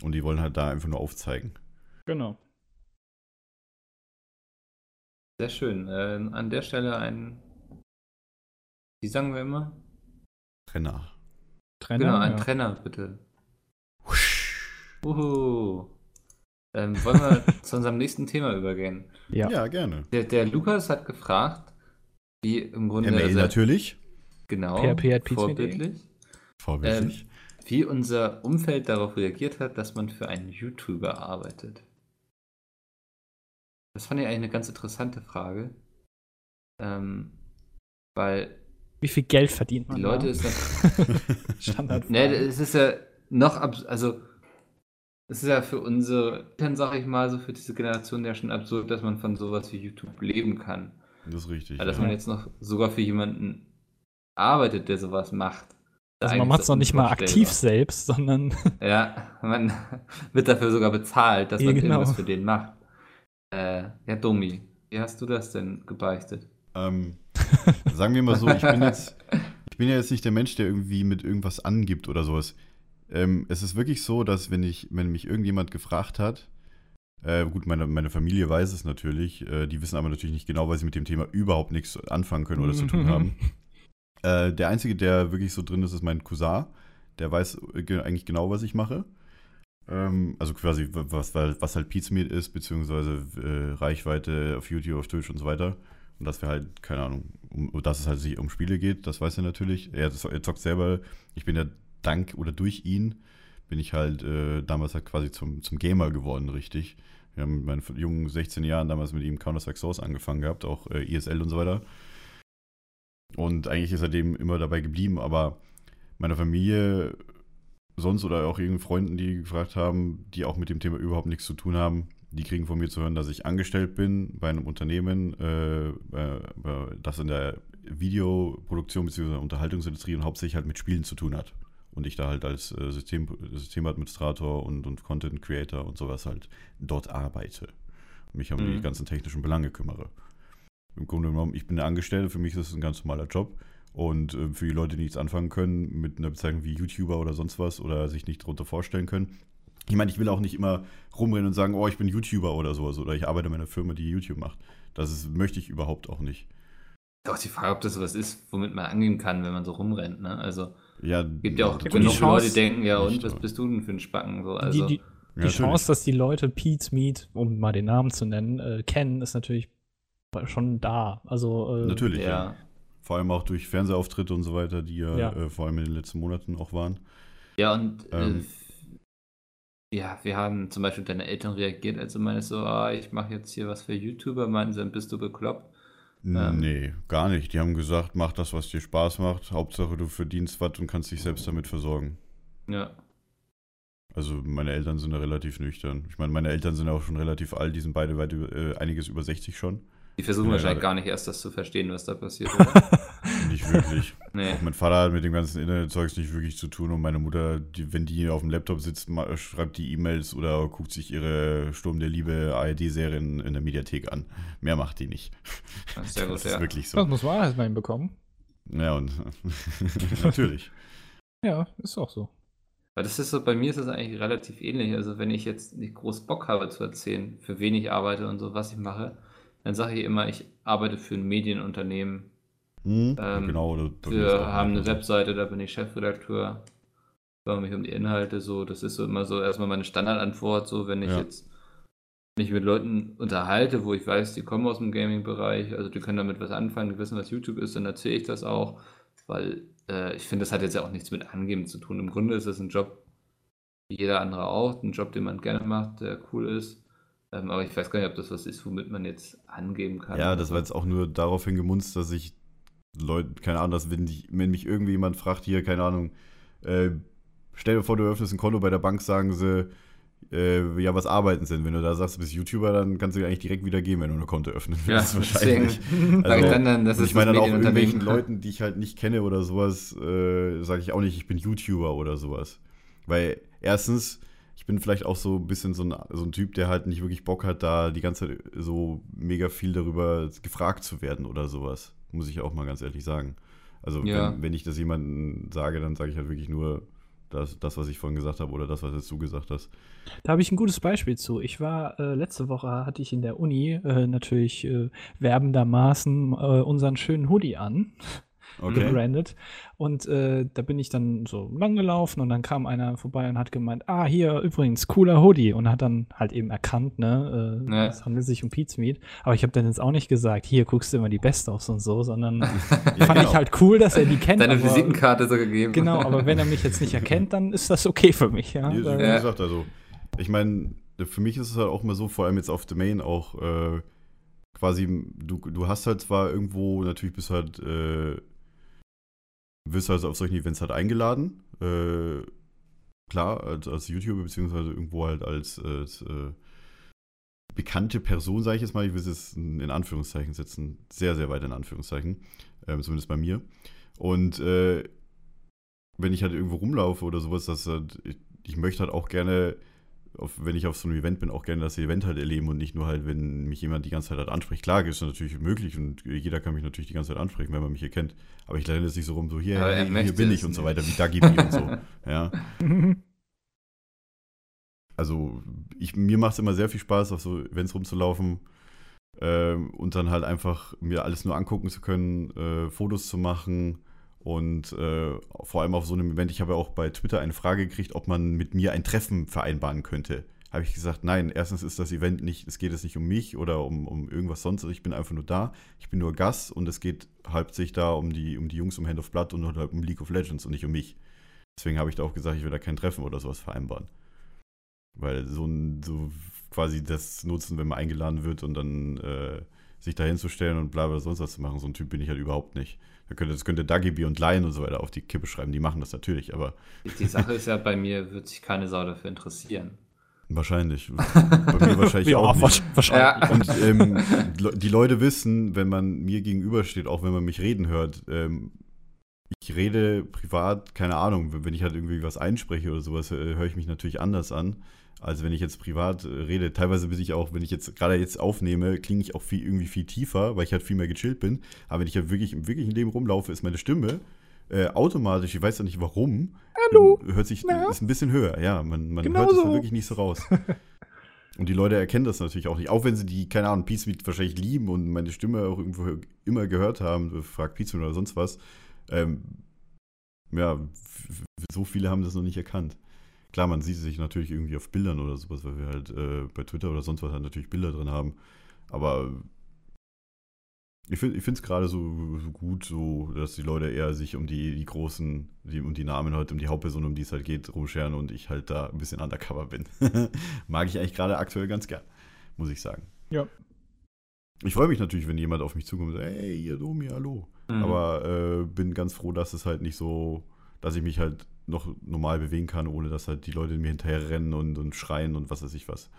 Und die wollen halt da einfach nur aufzeigen. Genau. Sehr schön. Äh, an der Stelle ein, wie sagen wir immer? Trenner. Trenner genau, ein ja. Trenner, bitte. Uhu. Ähm, wollen wir zu unserem nächsten Thema übergehen? Ja, ja gerne. Der, der, Lukas hat gefragt, wie im Grunde. ML also, natürlich. Genau. PHP hat vorbildlich. Vorbildlich. Ähm, wie unser Umfeld darauf reagiert hat, dass man für einen YouTuber arbeitet. Das fand ich eigentlich eine ganz interessante Frage. Ähm, weil. Wie viel Geld verdient man? Die Leute da? ist das. Standard. Ne, es ist ja noch, also es ist ja für unsere Eltern, sag ich mal, so für diese Generation ja schon absurd, dass man von sowas wie YouTube leben kann. Das ist richtig. Weil, dass ja. man jetzt noch sogar für jemanden arbeitet, der sowas macht. Also man macht es noch nicht mal aktiv selbst, sondern. Ja, man wird dafür sogar bezahlt, dass ja, man genau. irgendwas für den macht. Äh, ja, Domi, wie hast du das denn gebeichtet? Ähm, sagen wir mal so, ich bin jetzt, ich bin ja jetzt nicht der Mensch, der irgendwie mit irgendwas angibt oder sowas. Ähm, es ist wirklich so, dass wenn ich, wenn mich irgendjemand gefragt hat, äh, gut, meine, meine Familie weiß es natürlich, äh, die wissen aber natürlich nicht genau, weil sie mit dem Thema überhaupt nichts anfangen können oder zu tun haben. Äh, der Einzige, der wirklich so drin ist, ist mein Cousin. Der weiß äh, eigentlich genau, was ich mache. Ähm, also quasi, was, was halt Pizmeet ist, beziehungsweise äh, Reichweite auf YouTube, auf Twitch und so weiter. Und dass wir halt, keine Ahnung, um, dass es halt sich um Spiele geht, das weiß er natürlich. Er, er zockt selber. Ich bin ja dank oder durch ihn bin ich halt äh, damals halt quasi zum, zum Gamer geworden, richtig. Wir haben mit meinen jungen 16 Jahren damals mit ihm Counter-Strike Source angefangen gehabt, auch äh, ESL und so weiter. Und eigentlich ist er dem immer dabei geblieben, aber meine Familie sonst oder auch irgendwelchen Freunden, die gefragt haben, die auch mit dem Thema überhaupt nichts zu tun haben, die kriegen von mir zu hören, dass ich angestellt bin bei einem Unternehmen, äh, äh, das in der Videoproduktion bzw. Unterhaltungsindustrie und hauptsächlich halt mit Spielen zu tun hat. Und ich da halt als äh, System, Systemadministrator und, und Content Creator und sowas halt dort arbeite. Und mich um mhm. die ganzen technischen Belange kümmere. Im Grunde genommen, ich bin der Angestellte, für mich ist es ein ganz normaler Job. Und äh, für die Leute, die nichts anfangen können mit einer Bezeichnung wie YouTuber oder sonst was oder sich nicht darunter vorstellen können. Ich meine, ich will auch nicht immer rumrennen und sagen, oh, ich bin YouTuber oder sowas oder ich arbeite in einer Firma, die YouTube macht. Das ist, möchte ich überhaupt auch nicht. Auch die Frage, ob das was ist, womit man angehen kann, wenn man so rumrennt. Ne? Also ja, gibt ja auch genug Leute, die denken, ja und, was bist du denn für ein Spacken? So, also. Die, die, die ja, Chance, dass die Leute Pete's Meat, um mal den Namen zu nennen, äh, kennen, ist natürlich schon da. Also äh, natürlich, ja. ja. Vor allem auch durch Fernsehauftritte und so weiter, die ja, ja. Äh, vor allem in den letzten Monaten auch waren. Ja, und äh, ähm, ja, wir haben zum Beispiel deine Eltern reagiert, als du meinst so, ah, ich mache jetzt hier was für YouTuber, meinen sie, dann bist du bekloppt. Ähm, nee, gar nicht. Die haben gesagt, mach das, was dir Spaß macht. Hauptsache, du verdienst was und kannst dich selbst damit versorgen. Ja. Also meine Eltern sind da relativ nüchtern. Ich meine, meine Eltern sind auch schon relativ alt, die sind beide weit äh, einiges über 60 schon. Die versuchen ja, wahrscheinlich gar nicht erst das zu verstehen, was da passiert. Nicht wirklich. nee. Auch mein Vater hat mit dem ganzen Internetzeugs nicht wirklich zu tun und meine Mutter, die, wenn die auf dem Laptop sitzt, schreibt die E-Mails oder guckt sich ihre Sturm der Liebe ARD-Serie in, in, der Mediathek an. Mehr macht die nicht. Das ist, gut, das ist ja. wirklich so. Das muss man erstmal hinbekommen. Ja, und natürlich. Ja, ist auch so. Weil das ist so, bei mir ist das eigentlich relativ ähnlich. Also wenn ich jetzt nicht groß Bock habe zu erzählen, für wen ich arbeite und so, was ich mache, dann sage ich immer, ich arbeite für ein Medienunternehmen. Hm, ähm, genau. Wir haben eine Webseite, da bin ich Chefredakteur. Kümmere mich um die Inhalte, so. Das ist so immer so erstmal meine Standardantwort, so, wenn ich ja. jetzt mich mit Leuten unterhalte, wo ich weiß, die kommen aus dem Gaming-Bereich, also die können damit was anfangen, die wissen, was YouTube ist, dann erzähle ich das auch, weil äh, ich finde, das hat jetzt ja auch nichts mit Angeben zu tun. Im Grunde ist es ein Job, wie jeder andere auch, ein Job, den man gerne macht, der cool ist. Ähm, aber ich weiß gar nicht, ob das was ist, womit man jetzt angeben kann. Ja, das war jetzt auch nur daraufhin gemunzt, dass ich Leute, keine Ahnung, dass wenn, die, wenn mich irgendwie jemand fragt, hier, keine Ahnung, äh, stell dir vor, du öffnest ein Konto bei der Bank, sagen sie, äh, ja, was arbeiten sind. Wenn du da sagst, du bist YouTuber, dann kannst du eigentlich direkt wieder gehen, wenn du ein Konto öffnen willst, ja, wahrscheinlich. Also, ich dann, dann, das ich meine dann auch irgendwelchen Leuten, die ich halt nicht kenne oder sowas, äh, sage ich auch nicht, ich bin YouTuber oder sowas. Weil erstens, ich bin vielleicht auch so ein bisschen so ein, so ein Typ, der halt nicht wirklich Bock hat, da die ganze Zeit so mega viel darüber gefragt zu werden oder sowas. Muss ich auch mal ganz ehrlich sagen. Also, ja. wenn, wenn, ich das jemandem sage, dann sage ich halt wirklich nur das, das, was ich vorhin gesagt habe oder das, was jetzt du gesagt hast. Da habe ich ein gutes Beispiel zu. Ich war äh, letzte Woche hatte ich in der Uni äh, natürlich äh, werbendermaßen äh, unseren schönen Hoodie an okay. gebrandet. Und äh, da bin ich dann so lang gelaufen und dann kam einer vorbei und hat gemeint, ah, hier übrigens, cooler Hoodie. Und hat dann halt eben erkannt, ne, äh, ja. es handelt sich um Pete's Meat. Aber ich habe dann jetzt auch nicht gesagt, hier guckst du immer die Best aus und so, sondern ja, fand genau. ich halt cool, dass er die kennt. Deine aber, Visitenkarte so gegeben. Genau, aber wenn er mich jetzt nicht erkennt, dann ist das okay für mich. Ja, wie, wie gesagt, also, ich meine, für mich ist es halt auch mal so, vor allem jetzt auf Domain auch, äh, quasi, du, du hast halt zwar irgendwo, natürlich bist halt äh, wirst also auf solchen Events halt eingeladen. Äh, klar, als, als YouTuber, beziehungsweise irgendwo halt als, als äh, bekannte Person, sage ich jetzt mal. Ich will es jetzt in Anführungszeichen setzen. Sehr, sehr weit in Anführungszeichen. Ähm, zumindest bei mir. Und äh, wenn ich halt irgendwo rumlaufe oder sowas, dass halt, ich, ich möchte halt auch gerne auf, wenn ich auf so einem Event bin, auch gerne das Event halt erleben und nicht nur halt, wenn mich jemand die ganze Zeit halt anspricht. Klar, ist das natürlich möglich und jeder kann mich natürlich die ganze Zeit ansprechen, wenn man mich hier kennt. Aber ich lerne jetzt nicht so rum, so hier, hey, hier bin ich und so weiter, wie Dagi und so. Ja. Also, ich, mir macht es immer sehr viel Spaß, auf so Events rumzulaufen ähm, und dann halt einfach mir alles nur angucken zu können, äh, Fotos zu machen und äh, vor allem auf so einem Event, ich habe ja auch bei Twitter eine Frage gekriegt, ob man mit mir ein Treffen vereinbaren könnte. Habe ich gesagt, nein, erstens ist das Event nicht, es geht jetzt nicht um mich oder um, um irgendwas sonst. Ich bin einfach nur da, ich bin nur Gast und es geht hauptsächlich da um die, um die Jungs um Hand of Blood und halt um League of Legends und nicht um mich. Deswegen habe ich da auch gesagt, ich will da kein Treffen oder sowas vereinbaren. Weil so, ein, so quasi das nutzen, wenn man eingeladen wird und dann äh, sich da hinzustellen und bla bla sonst was zu machen, so ein Typ bin ich halt überhaupt nicht. Da könnte, das könnte Dagi und Lion und so weiter auf die Kippe schreiben. Die machen das natürlich, aber. Die Sache ist ja, bei mir wird sich keine Sau dafür interessieren. Wahrscheinlich. Bei mir wahrscheinlich ja, auch nicht. Wahrscheinlich. Ja. Und ähm, die Leute wissen, wenn man mir gegenübersteht, auch wenn man mich reden hört, ähm, ich rede privat, keine Ahnung, wenn ich halt irgendwie was einspreche oder sowas, äh, höre ich mich natürlich anders an als wenn ich jetzt privat äh, rede. Teilweise bin ich auch, wenn ich jetzt gerade jetzt aufnehme, klinge ich auch viel, irgendwie viel tiefer, weil ich halt viel mehr gechillt bin. Aber wenn ich halt wirklich im wirklichen Leben rumlaufe, ist meine Stimme äh, automatisch, ich weiß ja nicht warum, Hallo. hört sich, Na? ist ein bisschen höher. Ja, man, man genau hört es so. wirklich nicht so raus. Und die Leute erkennen das natürlich auch nicht. Auch wenn sie die, keine Ahnung, Peace Meet wahrscheinlich lieben und meine Stimme auch irgendwo immer gehört haben, fragt Peace oder sonst was. Ähm, ja, so viele haben das noch nicht erkannt. Klar, man sieht sich natürlich irgendwie auf Bildern oder sowas, weil wir halt äh, bei Twitter oder sonst was halt natürlich Bilder drin haben. Aber ich finde es gerade so, so, gut, so, dass die Leute eher sich um die, die großen, die, um die Namen halt, um die Hauptperson, um die es halt geht, rumscheren und ich halt da ein bisschen undercover bin. Mag ich eigentlich gerade aktuell ganz gern, muss ich sagen. Ja. Ich freue mich natürlich, wenn jemand auf mich zukommt und sagt, hey, ihr Domi, hallo. Mhm. Aber äh, bin ganz froh, dass es halt nicht so, dass ich mich halt noch normal bewegen kann, ohne dass halt die Leute mir hinterher rennen und, und schreien und was weiß ich was.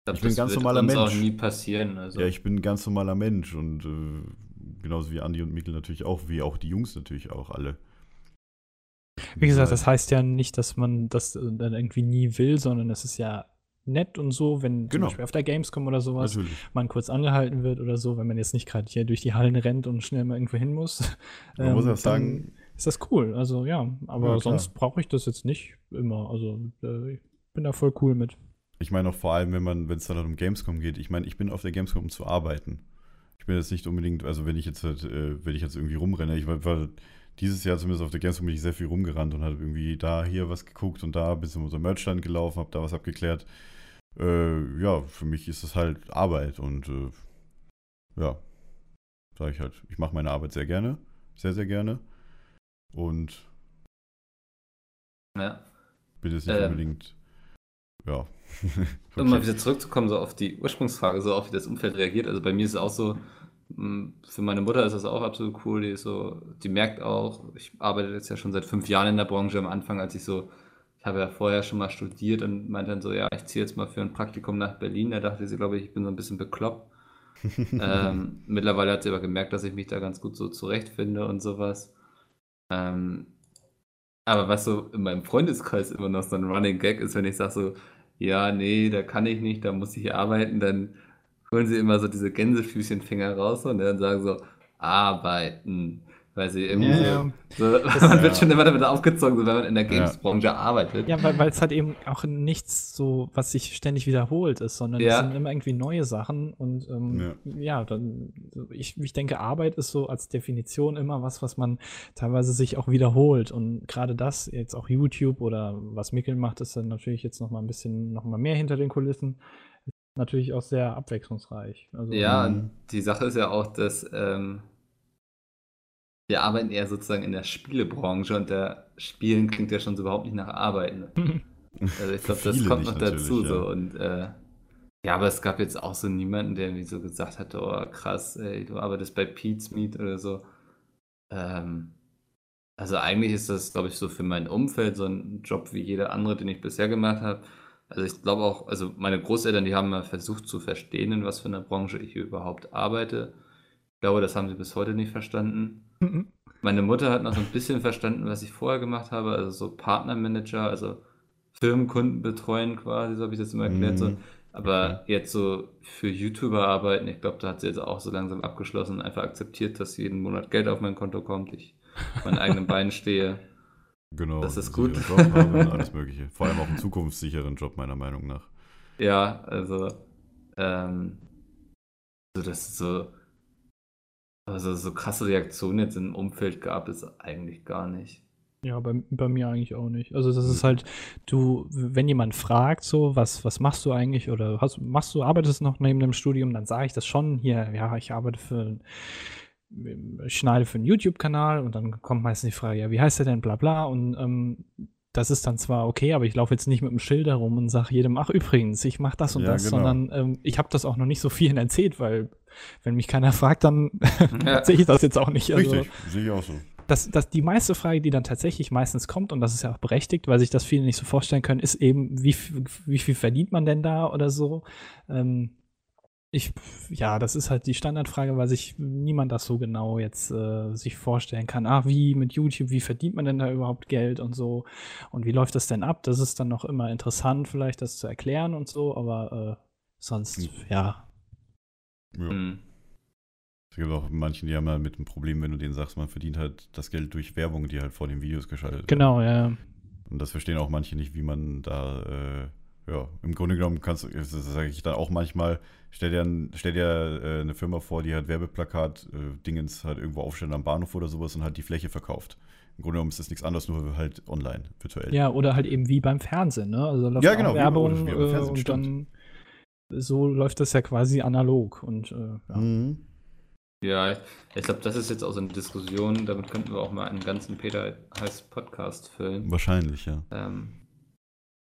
Ich, glaub, ich bin ein ganz normaler Mensch. Das auch nie passieren. Also. Ja, ich bin ein ganz normaler Mensch und äh, genauso wie Andi und Mikkel natürlich auch, wie auch die Jungs natürlich auch alle. Wie gesagt, das heißt ja nicht, dass man das dann irgendwie nie will, sondern es ist ja nett und so, wenn genau. zum Beispiel auf der Gamescom oder sowas Natürlich. man kurz angehalten wird oder so, wenn man jetzt nicht gerade hier durch die Hallen rennt und schnell mal irgendwo hin muss. Man ähm, muss auch sagen, ist das cool. Also ja, aber ja, sonst brauche ich das jetzt nicht immer. Also äh, ich bin da voll cool mit. Ich meine auch vor allem, wenn man, wenn es dann um Gamescom geht, ich meine, ich bin auf der Gamescom, um zu arbeiten. Ich bin jetzt nicht unbedingt, also wenn ich jetzt halt, äh, wenn ich jetzt irgendwie rumrenne, ich war, war, dieses Jahr zumindest auf der Gamescom bin ich sehr viel rumgerannt und habe irgendwie da hier was geguckt und da bis in unser Merchstand gelaufen, habe da was abgeklärt. Äh, ja, für mich ist das halt Arbeit und äh, ja, sage ich halt, ich mache meine Arbeit sehr gerne, sehr, sehr gerne. Und ja. bin jetzt nicht ähm, unbedingt. Ja. um mal wieder zurückzukommen, so auf die Ursprungsfrage, so auf wie das Umfeld reagiert. Also bei mir ist es auch so, für meine Mutter ist das auch absolut cool. Die ist so, die merkt auch, ich arbeite jetzt ja schon seit fünf Jahren in der Branche. Am Anfang, als ich so, ich habe ja vorher schon mal studiert und meinte dann so, ja, ich ziehe jetzt mal für ein Praktikum nach Berlin. Da dachte sie, glaube ich, ich bin so ein bisschen bekloppt. ähm, mittlerweile hat sie aber gemerkt, dass ich mich da ganz gut so zurechtfinde und sowas. Ähm, aber was so in meinem Freundeskreis immer noch so ein Running Gag ist, wenn ich sage so, ja, nee, da kann ich nicht, da muss ich arbeiten, dann holen sie immer so diese Gänsefüßchenfinger raus und dann sagen so, arbeiten. Weil sie irgendwie ja, so, so man wird schon immer damit aufgezogen, so, wenn man in der Games-Branche ja. arbeitet. Ja, weil, es halt eben auch nichts so, was sich ständig wiederholt ist, sondern es sind immer irgendwie neue Sachen und ähm, ja. dann, ich, ich denke, Arbeit ist so als Definition immer was, was man teilweise sich auch wiederholt und gerade das, jetzt auch YouTube oder was Mikkel macht, ist dann natürlich jetzt noch mal ein bisschen, noch mal mehr hinter den Kulissen natürlich auch sehr abwechslungsreich. Also, ja, ähm, die Sache ist ja auch, dass ähm, wir arbeiten eher sozusagen in der Spielebranche und der Spielen klingt ja schon so überhaupt nicht nach Arbeiten. also ich glaube, das kommt noch dazu ja. so und äh, ja, aber es gab jetzt auch so niemanden, der irgendwie so gesagt hat, oh krass, ey, du arbeitest bei Pete's Meet oder so. Ähm, also eigentlich ist das, glaube ich, so für mein Umfeld so ein Job wie jeder andere, den ich bisher gemacht habe. Also ich glaube auch, also meine Großeltern, die haben mal versucht zu verstehen, in was für einer Branche ich hier überhaupt arbeite. Ich glaube, das haben sie bis heute nicht verstanden. Mhm. Meine Mutter hat noch so ein bisschen verstanden, was ich vorher gemacht habe, also so Partnermanager, also Firmenkunden betreuen quasi, so habe ich das immer erklärt. Mhm. So. Aber jetzt so für YouTuber arbeiten, ich glaube, da hat sie jetzt auch so langsam abgeschlossen und einfach akzeptiert, dass jeden Monat Geld auf mein Konto kommt, ich auf meinen eigenen Beinen stehe. Genau. Das ist gut. Job haben und alles Mögliche. Vor allem auch einen zukunftssicheren Job, meiner Meinung nach. Ja, also, ähm, also das ist so, also so krasse Reaktionen jetzt im Umfeld gab es eigentlich gar nicht. Ja, bei, bei mir eigentlich auch nicht. Also das ist halt, du, wenn jemand fragt so, was, was machst du eigentlich oder hast, machst du, arbeitest noch neben dem Studium, dann sage ich das schon hier, ja, ich arbeite für ich schneide für einen YouTube-Kanal und dann kommt meistens die Frage, ja, wie heißt der denn, bla bla. Und ähm, das ist dann zwar okay, aber ich laufe jetzt nicht mit dem Schild herum und sage jedem, ach übrigens, ich mache das und ja, das, genau. sondern ähm, ich habe das auch noch nicht so vielen erzählt, weil wenn mich keiner fragt, dann ja. sehe ich das jetzt auch nicht. Also, Richtig, sehe ich auch so. Das, das, die meiste Frage, die dann tatsächlich meistens kommt, und das ist ja auch berechtigt, weil sich das viele nicht so vorstellen können, ist eben, wie, wie viel verdient man denn da oder so? Ähm, ich, ja, das ist halt die Standardfrage, weil sich niemand das so genau jetzt äh, sich vorstellen kann. Ah, wie mit YouTube, wie verdient man denn da überhaupt Geld und so? Und wie läuft das denn ab? Das ist dann noch immer interessant, vielleicht das zu erklären und so, aber äh, sonst, hm. ja. Ja. Mhm. Es gibt auch manchen, die haben ja mit einem Problem, wenn du denen sagst, man verdient halt das Geld durch Werbung, die halt vor den Videos geschaltet genau, werden. Genau, ja. Und das verstehen auch manche nicht, wie man da äh, ja, im Grunde genommen kannst du, das sage ich dann auch manchmal, stell dir, stell dir äh, eine Firma vor, die hat Werbeplakat, äh, Dingens halt irgendwo aufstellen am Bahnhof oder sowas und hat die Fläche verkauft. Im Grunde genommen ist das nichts anderes, nur halt online, virtuell. Ja, oder halt eben wie beim Fernsehen, ne? Also ja, genau, Werbung wie, wie äh, und dann so läuft das ja quasi analog und äh, ja. Mhm. Ja, ich glaube, das ist jetzt auch so eine Diskussion, damit könnten wir auch mal einen ganzen Peter heiß Podcast füllen. Wahrscheinlich, ja. Ähm,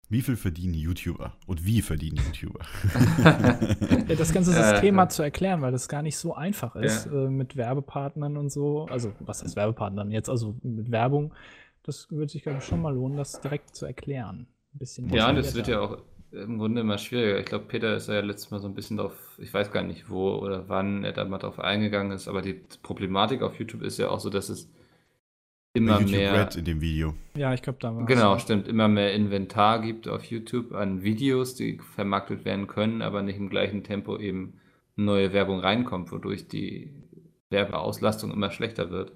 wie viel verdienen YouTuber und wie verdienen YouTuber? das ganze System äh, mal zu erklären, weil das gar nicht so einfach ist ja. äh, mit Werbepartnern und so. Also, was heißt Werbepartnern jetzt? Also mit Werbung. Das würde sich, glaube ich, schon mal lohnen, das direkt zu erklären. Ein bisschen ja, das wird ja auch im Grunde immer schwieriger. Ich glaube, Peter ist ja letztes Mal so ein bisschen drauf, ich weiß gar nicht wo oder wann er da mal drauf eingegangen ist, aber die Problematik auf YouTube ist ja auch so, dass es immer YouTube mehr. Red in dem Video. Ja, ich glaube, da war Genau, stimmt. Immer mehr Inventar gibt auf YouTube an Videos, die vermarktet werden können, aber nicht im gleichen Tempo eben neue Werbung reinkommt, wodurch die Werbeauslastung immer schlechter wird.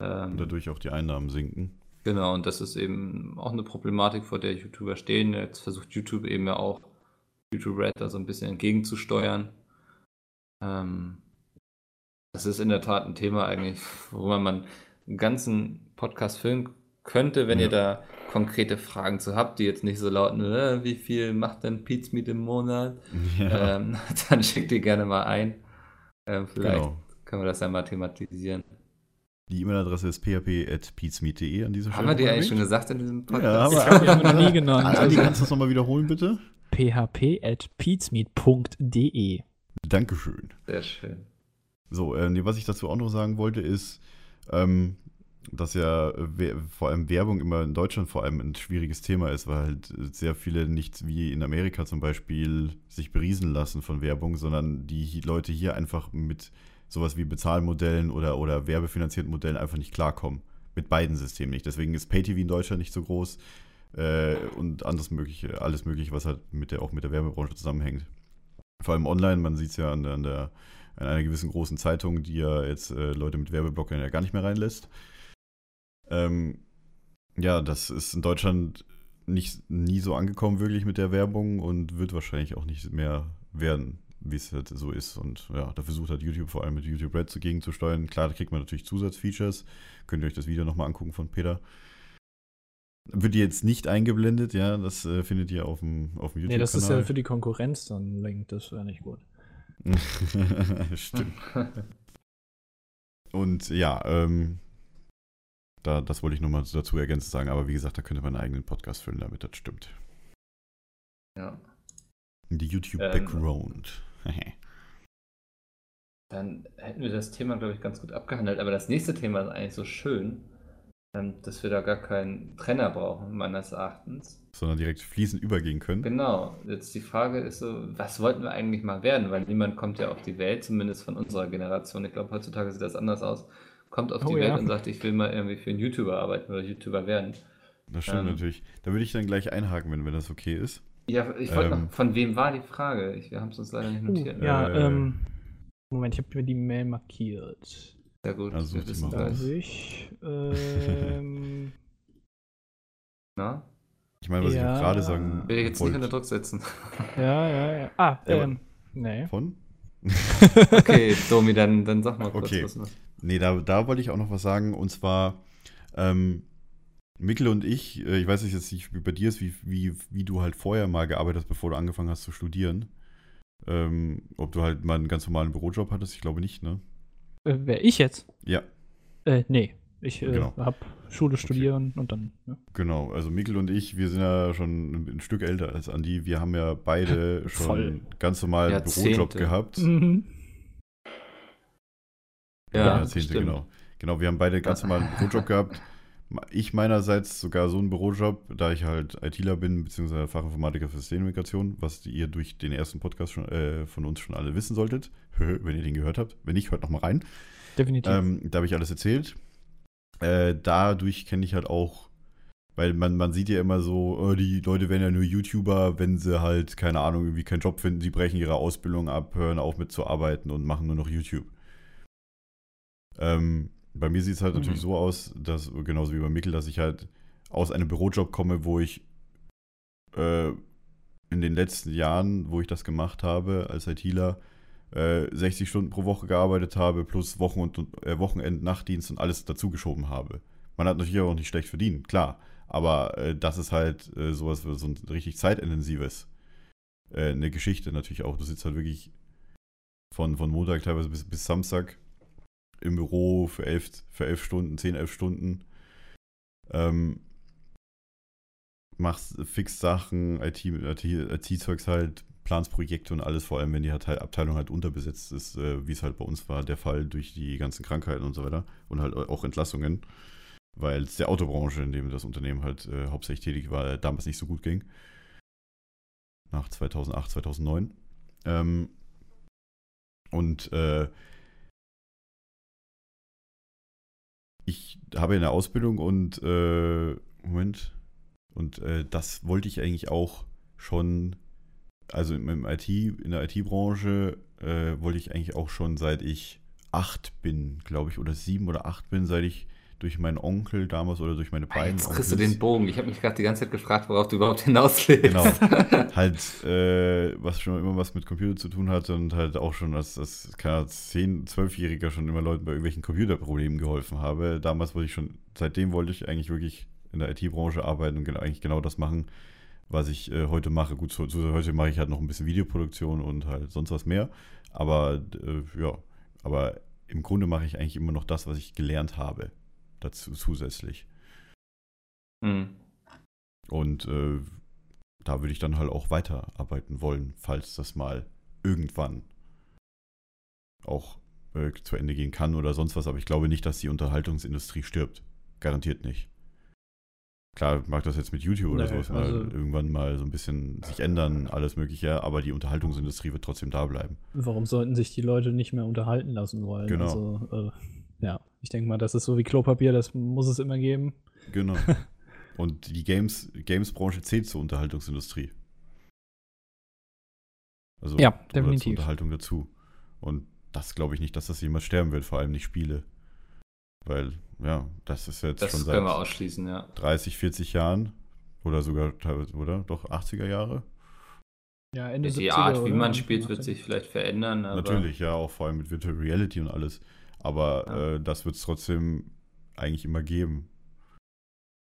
Ähm, und dadurch auch die Einnahmen sinken. Genau, und das ist eben auch eine Problematik, vor der YouTuber stehen. Jetzt versucht YouTube eben ja auch YouTube Red da so ein bisschen entgegenzusteuern. Ähm, das ist in der Tat ein Thema eigentlich, wo man ganzen Podcast filmen könnte, wenn ja. ihr da konkrete Fragen zu habt, die jetzt nicht so lauten, äh, wie viel macht denn Pete's Meet im Monat? Ja. Ähm, dann schickt ihr gerne mal ein. Ähm, vielleicht genau. können wir das ja mal thematisieren. Die E-Mail-Adresse ist php.peatsmeet.de an dieser Stelle. Haben wir die eigentlich schon gesagt in diesem Podcast? Ja, aber, ich habe die noch nie genannt. Also, kannst du das nochmal wiederholen, bitte? php.peatsmeet.de Dankeschön. Sehr schön. So, äh, was ich dazu auch noch sagen wollte, ist, ähm, dass ja vor allem Werbung immer in Deutschland vor allem ein schwieriges Thema ist, weil halt sehr viele nicht wie in Amerika zum Beispiel sich beriesen lassen von Werbung, sondern die Leute hier einfach mit sowas wie Bezahlmodellen oder, oder werbefinanzierten Modellen einfach nicht klarkommen. Mit beiden Systemen nicht. Deswegen ist PayTV in Deutschland nicht so groß äh, und anderes mögliche, alles mögliche, was halt mit der, auch mit der Werbebranche zusammenhängt. Vor allem online, man sieht es ja an, an, der, an einer gewissen großen Zeitung, die ja jetzt äh, Leute mit Werbeblockern ja gar nicht mehr reinlässt. Ähm, ja, das ist in Deutschland nicht, nie so angekommen, wirklich mit der Werbung und wird wahrscheinlich auch nicht mehr werden, wie es halt so ist. Und ja, da versucht halt YouTube vor allem mit YouTube Red dagegen zu steuern. Klar, da kriegt man natürlich Zusatzfeatures. Könnt ihr euch das Video nochmal angucken von Peter. Wird jetzt nicht eingeblendet, ja, das äh, findet ihr auf dem, auf dem YouTube-Kanal. Nee, das ist ja für die Konkurrenz dann lenkt, das wäre nicht gut. Stimmt. Und ja, ähm, da, das wollte ich nochmal dazu ergänzend sagen, aber wie gesagt, da könnte man einen eigenen Podcast füllen, damit das stimmt. Ja. Die YouTube-Background. Ähm, dann hätten wir das Thema, glaube ich, ganz gut abgehandelt. Aber das nächste Thema ist eigentlich so schön, dass wir da gar keinen Trenner brauchen, meines Erachtens. Sondern direkt fließend übergehen können. Genau. Jetzt die Frage ist so, was wollten wir eigentlich mal werden? Weil niemand kommt ja auf die Welt, zumindest von unserer Generation. Ich glaube, heutzutage sieht das anders aus kommt auf die oh, Welt ja. und sagt, ich will mal irgendwie für einen YouTuber arbeiten oder YouTuber werden. Das stimmt ähm, natürlich. Da würde ich dann gleich einhaken, wenn, wenn das okay ist. Ja, ich wollte ähm, noch, von wem war die Frage? Ich, wir haben es uns leider nicht notiert. Uh, ja, äh, ähm, Moment, ich habe mir die Mail markiert. Sehr gut. Also wir wissen das. Ich, ähm, Na? Ich meine, was ja. ich gerade sagen Will ich jetzt wollt. nicht unter Druck setzen. Ja, ja, ja. Ah, ähm, nee. Von? okay, Domi, dann, dann sag mal kurz okay. was. Noch. Nee, da, da wollte ich auch noch was sagen. Und zwar, ähm, Mikkel und ich, äh, ich weiß jetzt nicht, wie bei dir ist, wie, wie, wie du halt vorher mal gearbeitet hast, bevor du angefangen hast zu studieren. Ähm, ob du halt mal einen ganz normalen Bürojob hattest, ich glaube nicht, ne? Äh, wer ich jetzt? Ja. Äh, nee. Ich äh, genau. habe Schule studieren okay. und dann. Ja. Genau, also Mikkel und ich, wir sind ja schon ein, ein Stück älter als Andi. Wir haben ja beide schon Voll. ganz normalen Jahrzehnte. Bürojob gehabt. Mhm. Ja, Jahrzehnte, stimmt. genau. Genau, wir haben beide ganz normalen Bürojob gehabt. Ich meinerseits sogar so einen Bürojob, da ich halt ITler bin, beziehungsweise Fachinformatiker für Systemmigration, was ihr durch den ersten Podcast schon, äh, von uns schon alle wissen solltet, wenn ihr den gehört habt. Wenn nicht, hört noch mal rein. Definitiv. Ähm, da habe ich alles erzählt. Äh, dadurch kenne ich halt auch, weil man, man sieht ja immer so, oh, die Leute werden ja nur YouTuber, wenn sie halt, keine Ahnung, irgendwie keinen Job finden, sie brechen ihre Ausbildung ab, hören auf mit zu arbeiten und machen nur noch YouTube. Ähm, bei mir sieht es halt mhm. natürlich so aus, dass, genauso wie bei Mikkel, dass ich halt aus einem Bürojob komme, wo ich äh, in den letzten Jahren, wo ich das gemacht habe als ITler, äh, 60 Stunden pro Woche gearbeitet habe, plus Wochen- und äh, Wochenend, Nachtdienst und alles dazugeschoben habe. Man hat natürlich auch nicht schlecht verdient, klar. Aber äh, das ist halt äh, sowas, so ein richtig zeitintensives. Äh, eine Geschichte natürlich auch. Du sitzt halt wirklich von, von Montag teilweise bis, bis Samstag im Büro für elf, für elf Stunden, zehn, elf Stunden. Ähm, machst fix Sachen, IT-Zeugs IT, halt, planst Projekte und alles, vor allem wenn die Abteilung halt unterbesetzt ist, äh, wie es halt bei uns war, der Fall durch die ganzen Krankheiten und so weiter und halt auch Entlassungen, weil es der Autobranche, in dem das Unternehmen halt äh, hauptsächlich tätig war, damals nicht so gut ging. Nach 2008, 2009. Ähm, und äh, ich habe eine Ausbildung und äh, Moment. Und äh, das wollte ich eigentlich auch schon, also im, IT, in der IT-Branche äh, wollte ich eigentlich auch schon seit ich acht bin, glaube ich, oder sieben oder acht bin, seit ich durch meinen Onkel damals oder durch meine beiden Jetzt kriegst Onkels. du den Bogen. Ich habe mich gerade die ganze Zeit gefragt, worauf du überhaupt hinauslegst. Genau. halt, äh, was schon immer was mit Computer zu tun hatte und halt auch schon als, als 10-, 12-Jähriger schon immer Leuten bei irgendwelchen Computerproblemen geholfen habe. Damals wollte ich schon, seitdem wollte ich eigentlich wirklich in der IT-Branche arbeiten und genau, eigentlich genau das machen, was ich äh, heute mache. Gut, so, so, heute mache ich halt noch ein bisschen Videoproduktion und halt sonst was mehr. Aber äh, ja, aber im Grunde mache ich eigentlich immer noch das, was ich gelernt habe dazu zusätzlich. Mhm. Und äh, da würde ich dann halt auch weiterarbeiten wollen, falls das mal irgendwann auch äh, zu Ende gehen kann oder sonst was, aber ich glaube nicht, dass die Unterhaltungsindustrie stirbt. Garantiert nicht. Klar, mag das jetzt mit YouTube oder nee, sowas also mal irgendwann mal so ein bisschen sich ändern, alles Mögliche, aber die Unterhaltungsindustrie wird trotzdem da bleiben. Warum sollten sich die Leute nicht mehr unterhalten lassen wollen? Genau. Also, äh, ja, ich denke mal, das ist so wie Klopapier, das muss es immer geben. Genau. Und die Games, Games-Branche zählt zur Unterhaltungsindustrie. Also ja, definitiv. Zur Unterhaltung dazu. Und das glaube ich nicht, dass das jemals sterben wird, vor allem nicht Spiele. Weil, ja, das ist jetzt das schon seit wir ausschließen, ja. 30, 40 Jahren oder sogar teilweise, oder? Doch 80er Jahre. Ja, Ende Die Art, wie man spielt, wird sich vielleicht verändern. Natürlich, ja, auch vor allem mit Virtual Reality und alles. Aber ja. äh, das wird es trotzdem eigentlich immer geben.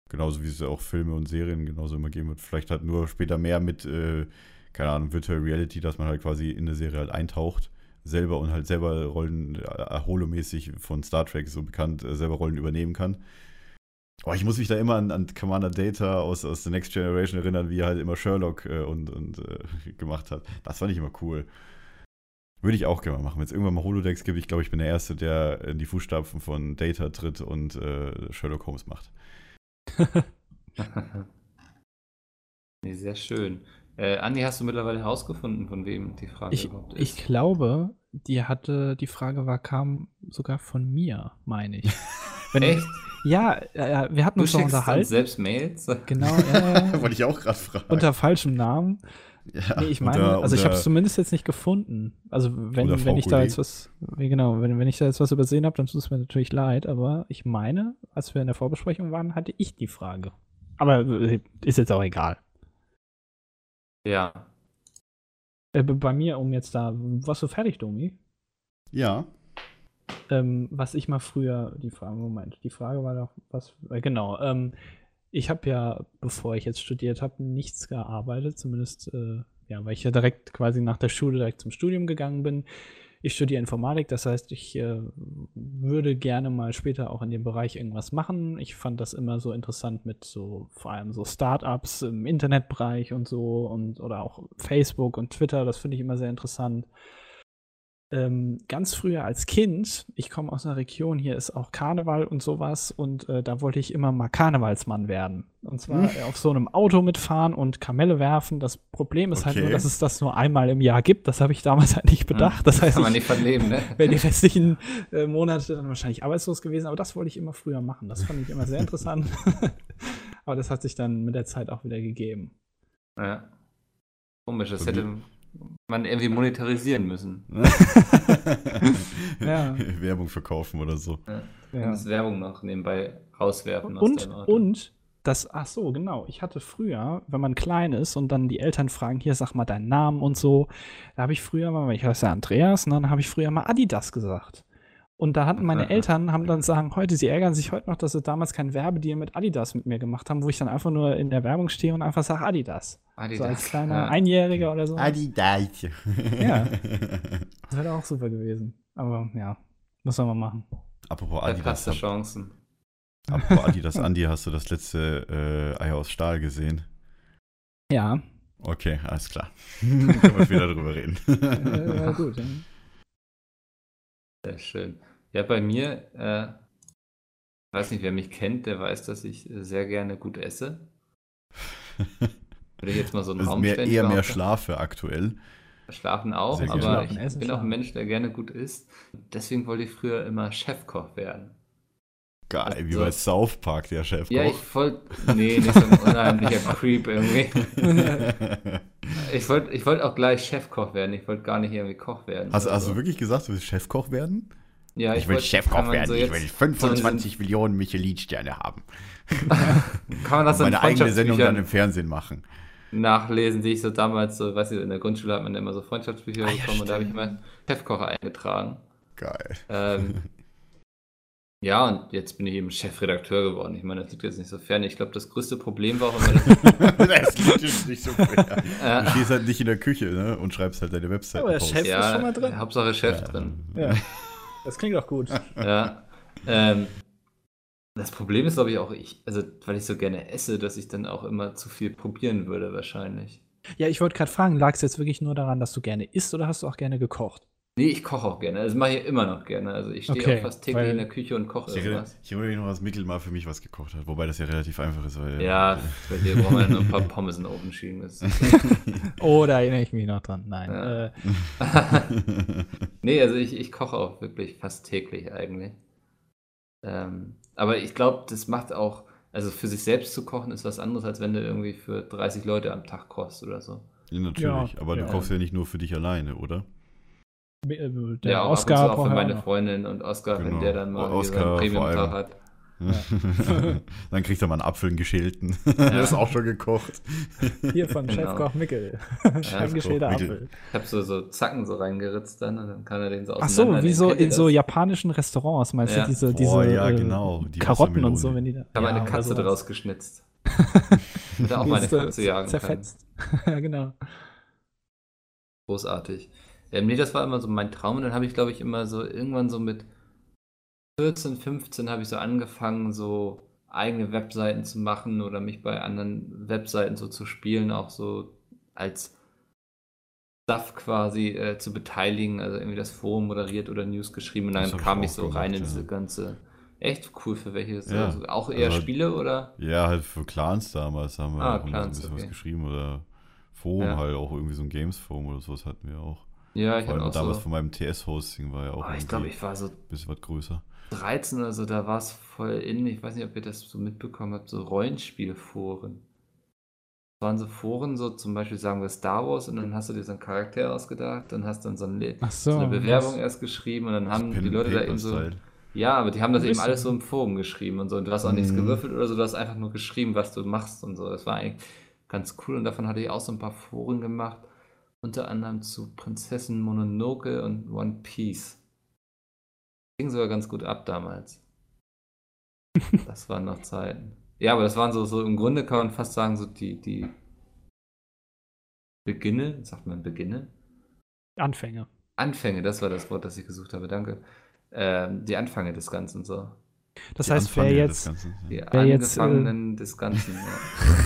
Genauso wie es auch Filme und Serien genauso immer geben wird. Vielleicht halt nur später mehr mit, äh, keine Ahnung, Virtual Reality, dass man halt quasi in eine Serie halt eintaucht selber und halt selber Rollen äh, holomäßig von Star Trek so bekannt, äh, selber Rollen übernehmen kann. Oh, ich muss mich da immer an, an Commander Data aus, aus The Next Generation erinnern, wie er halt immer Sherlock äh, und, und äh, gemacht hat. Das fand ich immer cool. Würde ich auch gerne mal machen. Wenn es irgendwann mal Holodecks gibt, ich glaube, ich bin der Erste, der in die Fußstapfen von Data tritt und äh, Sherlock Holmes macht. nee, sehr schön. Äh, Andi, hast du mittlerweile herausgefunden, von wem die Frage ich, überhaupt ist? Ich glaube, die hatte, die Frage war, kam sogar von mir, meine ich. Wenn Echt? ja, äh, wir hatten du uns noch unterhalten. Uns selbst Mails? Genau, äh, wollte ich auch gerade fragen. Unter falschem Namen. Ja, nee, ich meine, unter, also ich habe es zumindest jetzt nicht gefunden. Also wenn, wenn ich da jetzt was, genau, wenn, wenn ich da jetzt was übersehen habe, dann tut es mir natürlich leid, aber ich meine, als wir in der Vorbesprechung waren, hatte ich die Frage. Aber äh, ist jetzt auch egal. Ja. Äh, bei mir, um jetzt da, warst du fertig, Domi? Ja. Ähm, was ich mal früher, die Frage, Moment, die Frage war doch, was, äh, genau, ähm, ich habe ja, bevor ich jetzt studiert habe, nichts gearbeitet, zumindest, äh, ja, weil ich ja direkt quasi nach der Schule direkt zum Studium gegangen bin ich studiere Informatik, das heißt, ich äh, würde gerne mal später auch in dem Bereich irgendwas machen. Ich fand das immer so interessant mit so vor allem so Startups im Internetbereich und so und oder auch Facebook und Twitter, das finde ich immer sehr interessant ähm, ganz früher als Kind, ich komme aus einer Region, hier ist auch Karneval und sowas und äh, da wollte ich immer mal Karnevalsmann werden. Und zwar hm. auf so einem Auto mitfahren und Kamelle werfen. Das Problem ist okay. halt nur, dass es das nur einmal im Jahr gibt. Das habe ich damals halt nicht hm. bedacht. Das heißt, kann man nicht verleben, ne? wäre die restlichen äh, Monate dann wahrscheinlich arbeitslos gewesen. Aber das wollte ich immer früher machen. Das fand ich immer sehr interessant. aber das hat sich dann mit der Zeit auch wieder gegeben. Ja. Komisch, das hätte man irgendwie monetarisieren müssen. ja. Werbung verkaufen oder so. Ja. Ja. Das Werbung noch nebenbei rauswerfen. Und, und das, ach so, genau. Ich hatte früher, wenn man klein ist und dann die Eltern fragen, hier sag mal deinen Namen und so, da habe ich früher mal, ich heiße ja Andreas, und dann habe ich früher mal Adidas gesagt. Und da hatten meine Eltern, haben dann sagen, heute, sie ärgern sich heute noch, dass sie damals keinen Werbedeal mit Adidas mit mir gemacht haben, wo ich dann einfach nur in der Werbung stehe und einfach sage Adidas. Adidas. So als kleiner ja. Einjähriger oder so. Adidas. Ja. Das wäre auch super gewesen. Aber ja, muss man mal machen. Apropos Adidas. Da Chancen. Apropos Adidas, Andi, hast du das letzte äh, Ei aus Stahl gesehen? Ja. Okay, alles klar. Können wir später drüber reden. ja, gut, ja. Sehr schön. Ja, bei mir, äh, weiß nicht, wer mich kennt, der weiß, dass ich äh, sehr gerne gut esse. Würde ich jetzt mal so einen Raum mehr, Eher mehr Schlafe aktuell. Schlafen auch, sehr aber schlafen, ich essen, bin schlafen. auch ein Mensch, der gerne gut isst. Deswegen wollte ich früher immer Chefkoch werden. Geil, also, wie bei South Park, der Chefkoch. Ja, ich wollte. Nee, nicht so ein unheimlicher Creep irgendwie. ich wollte ich wollt auch gleich Chefkoch werden. Ich wollte gar nicht irgendwie Koch werden. Hast, hast so. du wirklich gesagt, du willst Chefkoch werden? Ja, ich, ich will wollt, Chefkoch werden. So ich will 25 so Millionen Michelin-Sterne haben. kann man das Und meine eigene Sendung dann im Fernsehen machen. Nachlesen, die ich so damals, so, weißt du, in der Grundschule hat man immer so Freundschaftsbücher ah, bekommen ja, und da habe ich immer Chefkocher eingetragen. Geil. Ähm, Ja, und jetzt bin ich eben Chefredakteur geworden. Ich meine, das liegt jetzt nicht so fern. Ich glaube, das größte Problem war auch immer, das liegt jetzt nicht so fern. Du stehst halt nicht in der Küche ne? und schreibst halt deine Website. Aber der Chef ja, ist schon mal drin. Hauptsache Chef ja. drin. Ja. Das klingt doch gut. Ja. Ähm, das Problem ist, glaube ich, auch, ich, also weil ich so gerne esse, dass ich dann auch immer zu viel probieren würde, wahrscheinlich. Ja, ich wollte gerade fragen, lag es jetzt wirklich nur daran, dass du gerne isst oder hast du auch gerne gekocht? Nee, ich koche auch gerne. Das mache ich immer noch gerne. Also ich stehe Okay, auch fast täglich in der Küche und koche irgendwas. ich erinnere mich noch, dass Mikkel mal für mich was gekocht hat. Wobei das ja relativ einfach ist. Weil, Ja, bei dir brauchen wir nur ein paar Pommes in den Ofen schieben. Das Oh, da erinnere ich mich noch dran. Nein. Ja. Äh, nee, also ich, ich koche auch wirklich fast täglich eigentlich. Ähm, aber ich glaube, das macht auch, also für sich selbst zu kochen ist was anderes, als wenn du irgendwie für 30 Leute am Tag kochst oder so. Ja, natürlich. Ja, aber du ja. kochst ja nicht nur für dich alleine, oder? äh, der ja, auch Oscar ab und zu auch für meine. Freundin und Oscar, Genau. wenn der dann mal Oscar vor Premium-Tag allem. Hat. Dann kriegt er mal einen Apfel einen geschälten. das ist auch schon gekocht. Hier von Genau. Chefkoch Mickel. Chefkoch Geschälter Mickel. Apfel. Ich habe so, so Zacken so reingeritzt dann und dann kann er den so Ach so, wie so in so japanischen Restaurants, meinst Ja. du, diese, Boah, diese ja, äh, genau, die Karotten und so, wenn die da. Ich habe ja, eine Katze draus geschnitzt. Damit er auch meine äh, Katze jagen kann. Zerfetzt. ja, genau. Großartig. Ähm, nee, das war immer so mein Traum. Und dann habe ich, glaube ich, immer so irgendwann so mit 14, 15 habe ich so angefangen, so eigene Webseiten zu machen oder mich bei anderen Webseiten so zu spielen, auch so als Stuff quasi äh, zu beteiligen, also irgendwie das Forum moderiert oder News geschrieben und dann kam ich so gemacht, rein in ja. diese ganze. Echt cool für welche? Ja. Also auch eher Also- Spiele oder? Ja, halt für Clans damals haben wir Ah, auch Clans, so ein bisschen okay. was geschrieben. Oder Forum Ja. halt, auch irgendwie so ein Games-Forum oder sowas hatten wir auch. Ja, ich habe auch damals so. von meinem TS-Hosting war ja auch Oh, ich glaube, ich war so ein bisschen was größer. 13 oder so, da war es voll in, ich weiß nicht, ob ihr das so mitbekommen habt, so Rollenspielforen. Das waren so Foren, so zum Beispiel sagen wir Star Wars und dann hast du dir so einen Charakter ausgedacht, dann hast du dann so, ein so so. eine Bewerbung das- erst geschrieben und dann haben die Leute da eben so. Style. Ja, aber die haben das eben alles so im Forum geschrieben und so. Und du hast auch nichts Mhm. gewürfelt oder so, du hast einfach nur geschrieben, was du machst und so. Das war eigentlich ganz cool und davon hatte ich auch so ein paar Foren gemacht. Unter anderem zu Prinzessin Mononoke und One Piece. Ging sogar ganz gut ab damals. Das waren noch Zeiten. Ja, aber das waren so, so im Grunde kann man fast sagen, so die, die Beginne, sagt man Beginne? Anfänge. Anfänge, das war das Wort, das ich gesucht habe, danke. Ähm, die Anfänge des Ganzen so. Das Die heißt, wer Anfänge des jetzt, Ganzen, Die ja. Wer jetzt, äh, Angefangenen des Ganzen.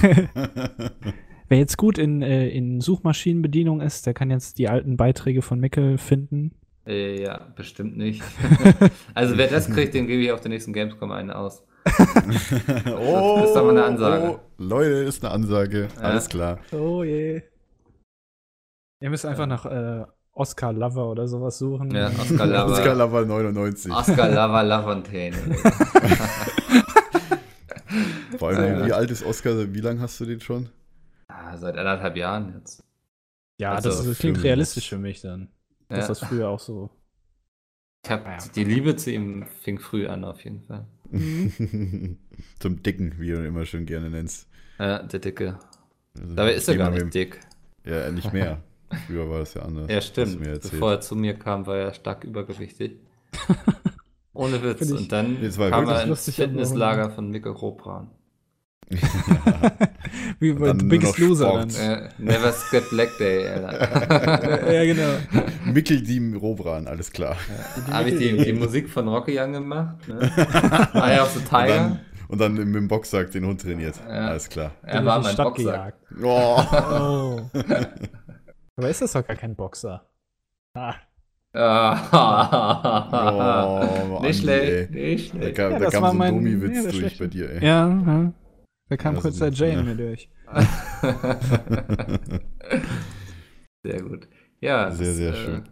Ja. wer jetzt gut in, äh, in Suchmaschinenbedienung ist, der kann jetzt die alten Beiträge von Mickel finden. Äh, ja, bestimmt nicht. also wer das kriegt, dem gebe ich auf der nächsten Gamescom einen aus. oh, Das ist doch mal eine Ansage. Oh, Leute, ist eine Ansage. Ja. Alles klar. Oh je. Ihr müsst einfach nach äh, Oscar Lover oder sowas suchen. Ja, Oscar Lava. Oscar Lava 99. Oscar Lava Lafontaine. Vor allem, Ja. wie alt ist Oscar? Wie lange hast du den schon? ah, seit anderthalb Jahren jetzt. Ja, Also, das, ist- das klingt realistisch für mich dann. Dass Ja. das früher auch so. Ich hab, Ja. Die Liebe zu ihm fing früh an, auf jeden Fall. Zum Dicken, wie du ihn immer schön gerne nennst. Ja, der Dicke. Also, Dabei ist er gar nicht dick. Ja, nicht mehr. Früher war das ja anders. Ja, stimmt. Bevor er zu mir kam, war er stark übergewichtig. Ohne Witz. Und dann kam er ins Fitnesslager von Mikkel Robran. Wie bei The Biggest Loser Sport. dann. Äh, never skip Black Day, Alter. ja, genau. Mikkel Diem Robran, alles klar. Habe ich die, die Musik von Rocky angemacht. Ne? Eye of the Und Tiger. dann, und dann mit dem Boxsack den Hund trainiert. Ja. Alles klar. Er war mein Stadt Boxer. gejagt. Oh. Oh. Aber ist das doch gar kein Boxer? Ah. Ah. Oh, nicht Andi, schlecht, ey. nicht Da schlecht. kam, Ja, da das kam war so ein mein- Domi-Witz ja, durch schlechte. bei dir, ey. Ja, ja. Da kam Ja, kurz der Jane ja. mir durch. Sehr gut. Ja, Sehr, das, sehr äh, schön.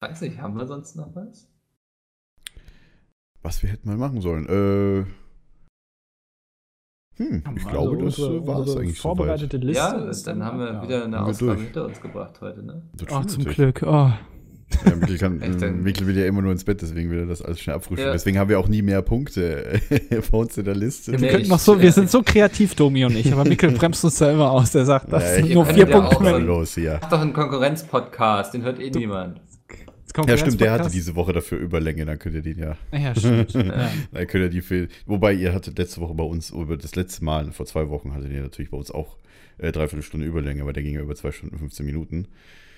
Weiß nicht, haben wir sonst noch was? Was wir hätten mal machen sollen. Äh, hm, ich glaube, das unsere, äh, war es unsere eigentlich vorbereitete Liste. ja, dann haben wir ja. wieder eine Ausgabe hinter uns gebracht heute, ne? Das Ach, stimmt zum natürlich. Glück. Oh. Ja, Mikkel, kann, Mikkel will ja immer nur ins Bett, deswegen will er das alles schnell abfrühstücken. Ja. Deswegen haben wir auch nie mehr Punkte bei uns in der Liste. Wir Nee, noch so, äh, wir sind so kreativ, Domi und ich, aber Mikkel bremst uns da immer aus. Der sagt, das Ja, sind ich- nur vier ja Punkte. ist los hier? Mach doch einen Konkurrenz-Podcast, den hört eh niemand. Ja, stimmt, der hatte diese Woche dafür Überlänge, dann könnt ihr den ja. Ja, stimmt. ja. Dann könnt ihr die viel. Wobei ihr hattet letzte Woche bei uns, über das letzte Mal, vor zwei Wochen, hattet ihr natürlich bei uns auch äh, dreiviertel Stunde Überlänge, aber der ging ja über zwei Stunden 15 Minuten.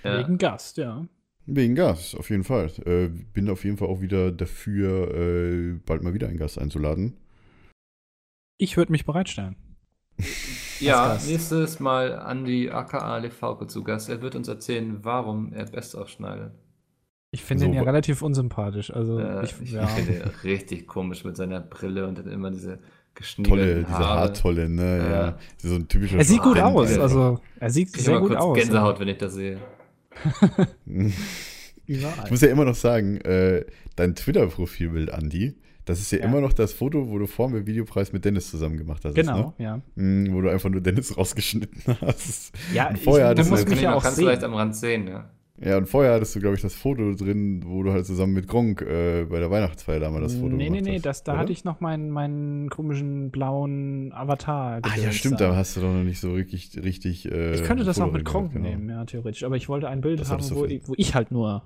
Ja. Wegen Gast, ja. Wegen Gas, auf jeden Fall. Äh, bin auf jeden Fall auch wieder dafür, äh, bald mal wieder einen Gast einzuladen. Ich würde mich bereitstellen. Ja, Gast. nächstes Mal Andi aka Lefauke zu Gast. Er wird uns erzählen, warum er Best aufschneidet. Ich finde so, ihn ja relativ unsympathisch. Also äh, ich, ich ja. finde ihn richtig komisch mit seiner Brille und dann immer diese Tolle, diese Haartolle, ne? Ja. ja. So ein typischer er sieht gut aus, also er sieht ich sehr gut aus. Gänsehaut, wenn ich das sehe. ich muss ja immer noch sagen, äh, dein Twitter-Profilbild, Andi, das ist ja, ja, immer noch das Foto, wo du vor dem Videopreis mit Dennis zusammen gemacht hast. Genau, ne? ja. Mhm, wo du einfach nur Dennis rausgeschnitten hast. Ja, und vorher ich, du musst mich ja auch kannst sehen. vielleicht am Rand sehen, ja. Ja, und vorher hattest du, glaube ich, das Foto drin, wo du halt zusammen mit Gronk äh, bei der Weihnachtsfeier damals das Foto nee, gemacht Nee, nee, nee, da oder? hatte ich noch meinen, meinen komischen blauen Avatar. Ah ja, stimmt, da hast du doch noch nicht so richtig. richtig äh, ich könnte das auch mit Gronk genau. nehmen, ja, theoretisch. Aber ich wollte ein Bild das haben, wo ich, wo ich, halt nur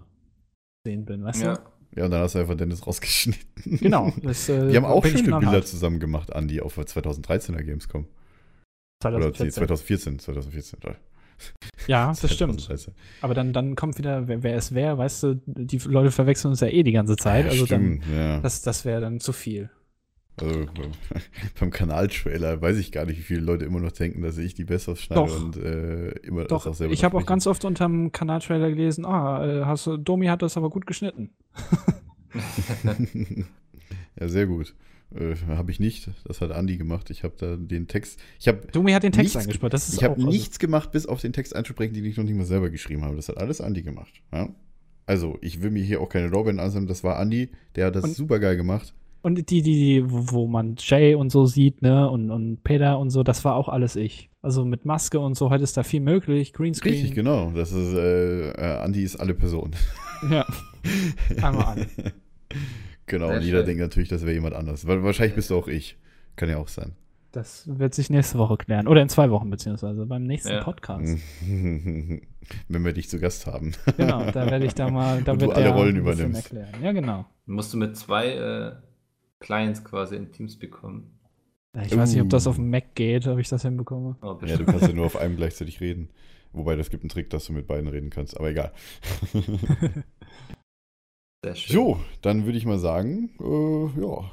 sehen bin, weißt ja. du? Ja, und dann hast du einfach Dennis rausgeschnitten. Genau. Das, äh, Die haben auch schöne Bilder hart. zusammen gemacht, Andi, auf der 2013er Gamescom. 2014. Oder 2014, 2014. Ja, das stimmt. Aber dann, dann kommt wieder, wer, wer es wäre, weißt du, die Leute verwechseln uns ja eh die ganze Zeit. Ja, also stimmt, dann, ja. das, das wäre dann zu viel. Also beim Kanaltrailer weiß ich gar nicht, wie viele Leute immer noch denken, dass ich die besser schneide Doch. und äh, immer Doch. das auch selber Ich habe auch ganz oft unterm Kanaltrailer gelesen, ah, äh, hast du, Domi hat das aber gut geschnitten. ja, sehr gut. Äh, habe ich nicht. Das hat Andi gemacht. Ich habe da den Text. Ich habe. Domi hat den Text eingesprochen. Das ist ich habe also nichts gemacht, bis auf den Text einzusprechen, den ich noch nicht mal selber geschrieben habe. Das hat alles Andi gemacht. Ja? Also, ich will mir hier auch keine Lorbeeren ansammeln. Das war Andi. Der hat das super geil gemacht. Und die, die, die, wo man Jay und so sieht, ne, und, und Peter und so, das war auch alles ich. Also mit Maske und so, heute ist da viel möglich. Greenscreen. Richtig, genau. Das ist, äh, äh Andi ist alle Personen. Ja. Einmal alle. Genau, Sehr und jeder schön. denkt natürlich, das wäre jemand anders. Weil wahrscheinlich bist du auch ich. Kann ja auch sein. Das wird sich nächste Woche klären. Oder in zwei Wochen, beziehungsweise beim nächsten ja. Podcast. Wenn wir dich zu Gast haben. Genau, da werde ich da mal. Da und wird du alle Rollen übernimmst. Erklären. Ja, genau. Musst du mit zwei äh, Clients quasi in Teams bekommen. Ich weiß nicht, ob das auf dem Mac geht, ob ich das hinbekomme. Oh, ja, du kannst ja nur auf einem gleichzeitig reden. Wobei, das gibt einen Trick, dass du mit beiden reden kannst, aber egal. Sehr schön. So, dann würde ich mal sagen, äh, ja,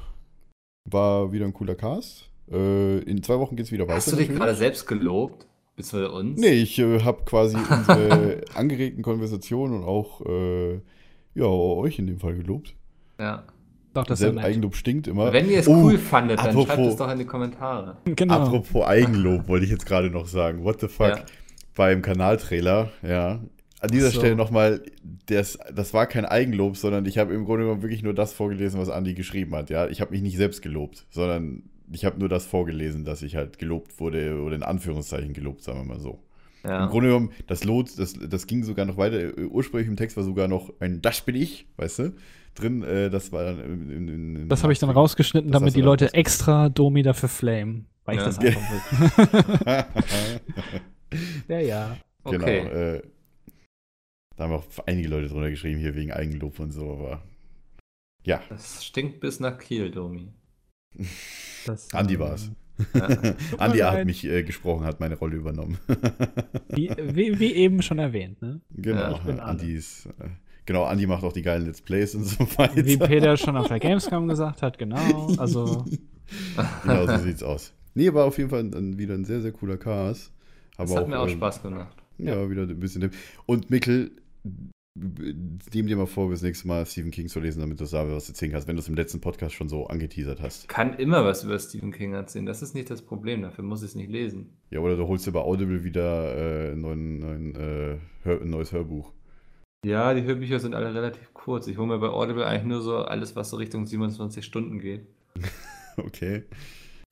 war wieder ein cooler Cast. Äh, in zwei Wochen geht es wieder weiter. Hast du dich gerade selbst gelobt? Bis für uns? Nee, ich äh, habe quasi unsere angeregten Konversationen und auch äh, ja, euch in dem Fall gelobt. Ja. Doch, das ist Eigenlob stinkt immer. Wenn ihr es oh, cool fandet, dann apropos, schreibt es doch in die Kommentare. Genau. Apropos Eigenlob, wollte ich jetzt gerade noch sagen. What the fuck? Ja. Beim Kanaltrailer, ja, an dieser so. Stelle nochmal, das, das war kein Eigenlob, sondern ich habe im Grunde genommen wirklich nur das vorgelesen, was Andi geschrieben hat. Ja, ich habe mich nicht selbst gelobt, sondern ich habe nur das vorgelesen, dass ich halt gelobt wurde oder in Anführungszeichen gelobt, sagen wir mal so. Ja. Im Grunde genommen, das Lot, das, das ging sogar noch weiter. Ursprünglich im Text war sogar noch ein Das bin ich, weißt du, drin. Äh, das war dann. In, in, in das habe ich dann rausgeschnitten, damit die Leute extra Domi dafür flamen, weil ja. ich das einfach will. ja, ja. Genau. Okay. Äh, da haben auch einige Leute drunter geschrieben, hier wegen Eigenlob und so, aber ja. Das stinkt bis nach Kiel, Domi. Das, Andi war es. Ja. Andi hat mich äh, gesprochen, hat meine Rolle übernommen. wie, wie, wie, eben schon erwähnt, ne? Genau, ja, Andi ist. Äh, genau, Andi macht auch die geilen Let's Plays und so weiter. Wie Peter schon auf der Gamescom gesagt hat, genau. Also. genau, so sieht's aus. Nee, war auf jeden Fall ein, wieder ein sehr, sehr cooler Cast. das hat auch, mir auch ähm, Spaß gemacht. Ja, ja, wieder ein bisschen. Und Mikkel, Nehm dir mal vor, bis nächstes Mal Stephen King zu lesen, damit du sagst, was du erzählen kannst, wenn du es im letzten Podcast schon so angeteasert hast. Kann immer was über Stephen King erzählen, das ist nicht das Problem, dafür muss ich es nicht lesen. Ja, oder du holst dir bei Audible wieder äh, ein, neuen, neuen, äh, Hör, ein neues Hörbuch. Ja, die Hörbücher sind alle relativ kurz. Ich hole mir bei Audible eigentlich nur so alles, was so Richtung 27 Stunden geht. okay.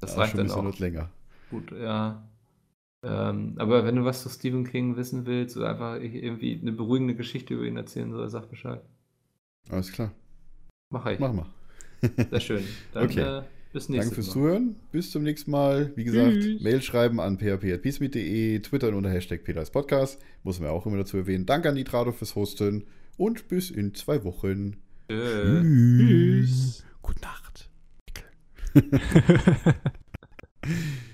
Das ja, reicht dann auch. länger. Gut, ja. Ähm, aber wenn du was zu Stephen King wissen willst oder einfach irgendwie eine beruhigende Geschichte über ihn erzählen soll, sag Bescheid. Alles klar. Mach ich. Mach mal. Sehr schön. Dann okay. äh, bis nächstes Mal. Danke fürs Mal. Zuhören. Bis zum nächsten Mal. Wie gesagt, Tschüss. Mail schreiben an php.peacemeet.de, Twitter unter Hashtag Peters Podcast. Muss man auch immer dazu erwähnen. Danke an Nitrado fürs Hosten und bis in zwei Wochen. Tschüss. Tschüss. Gute Nacht.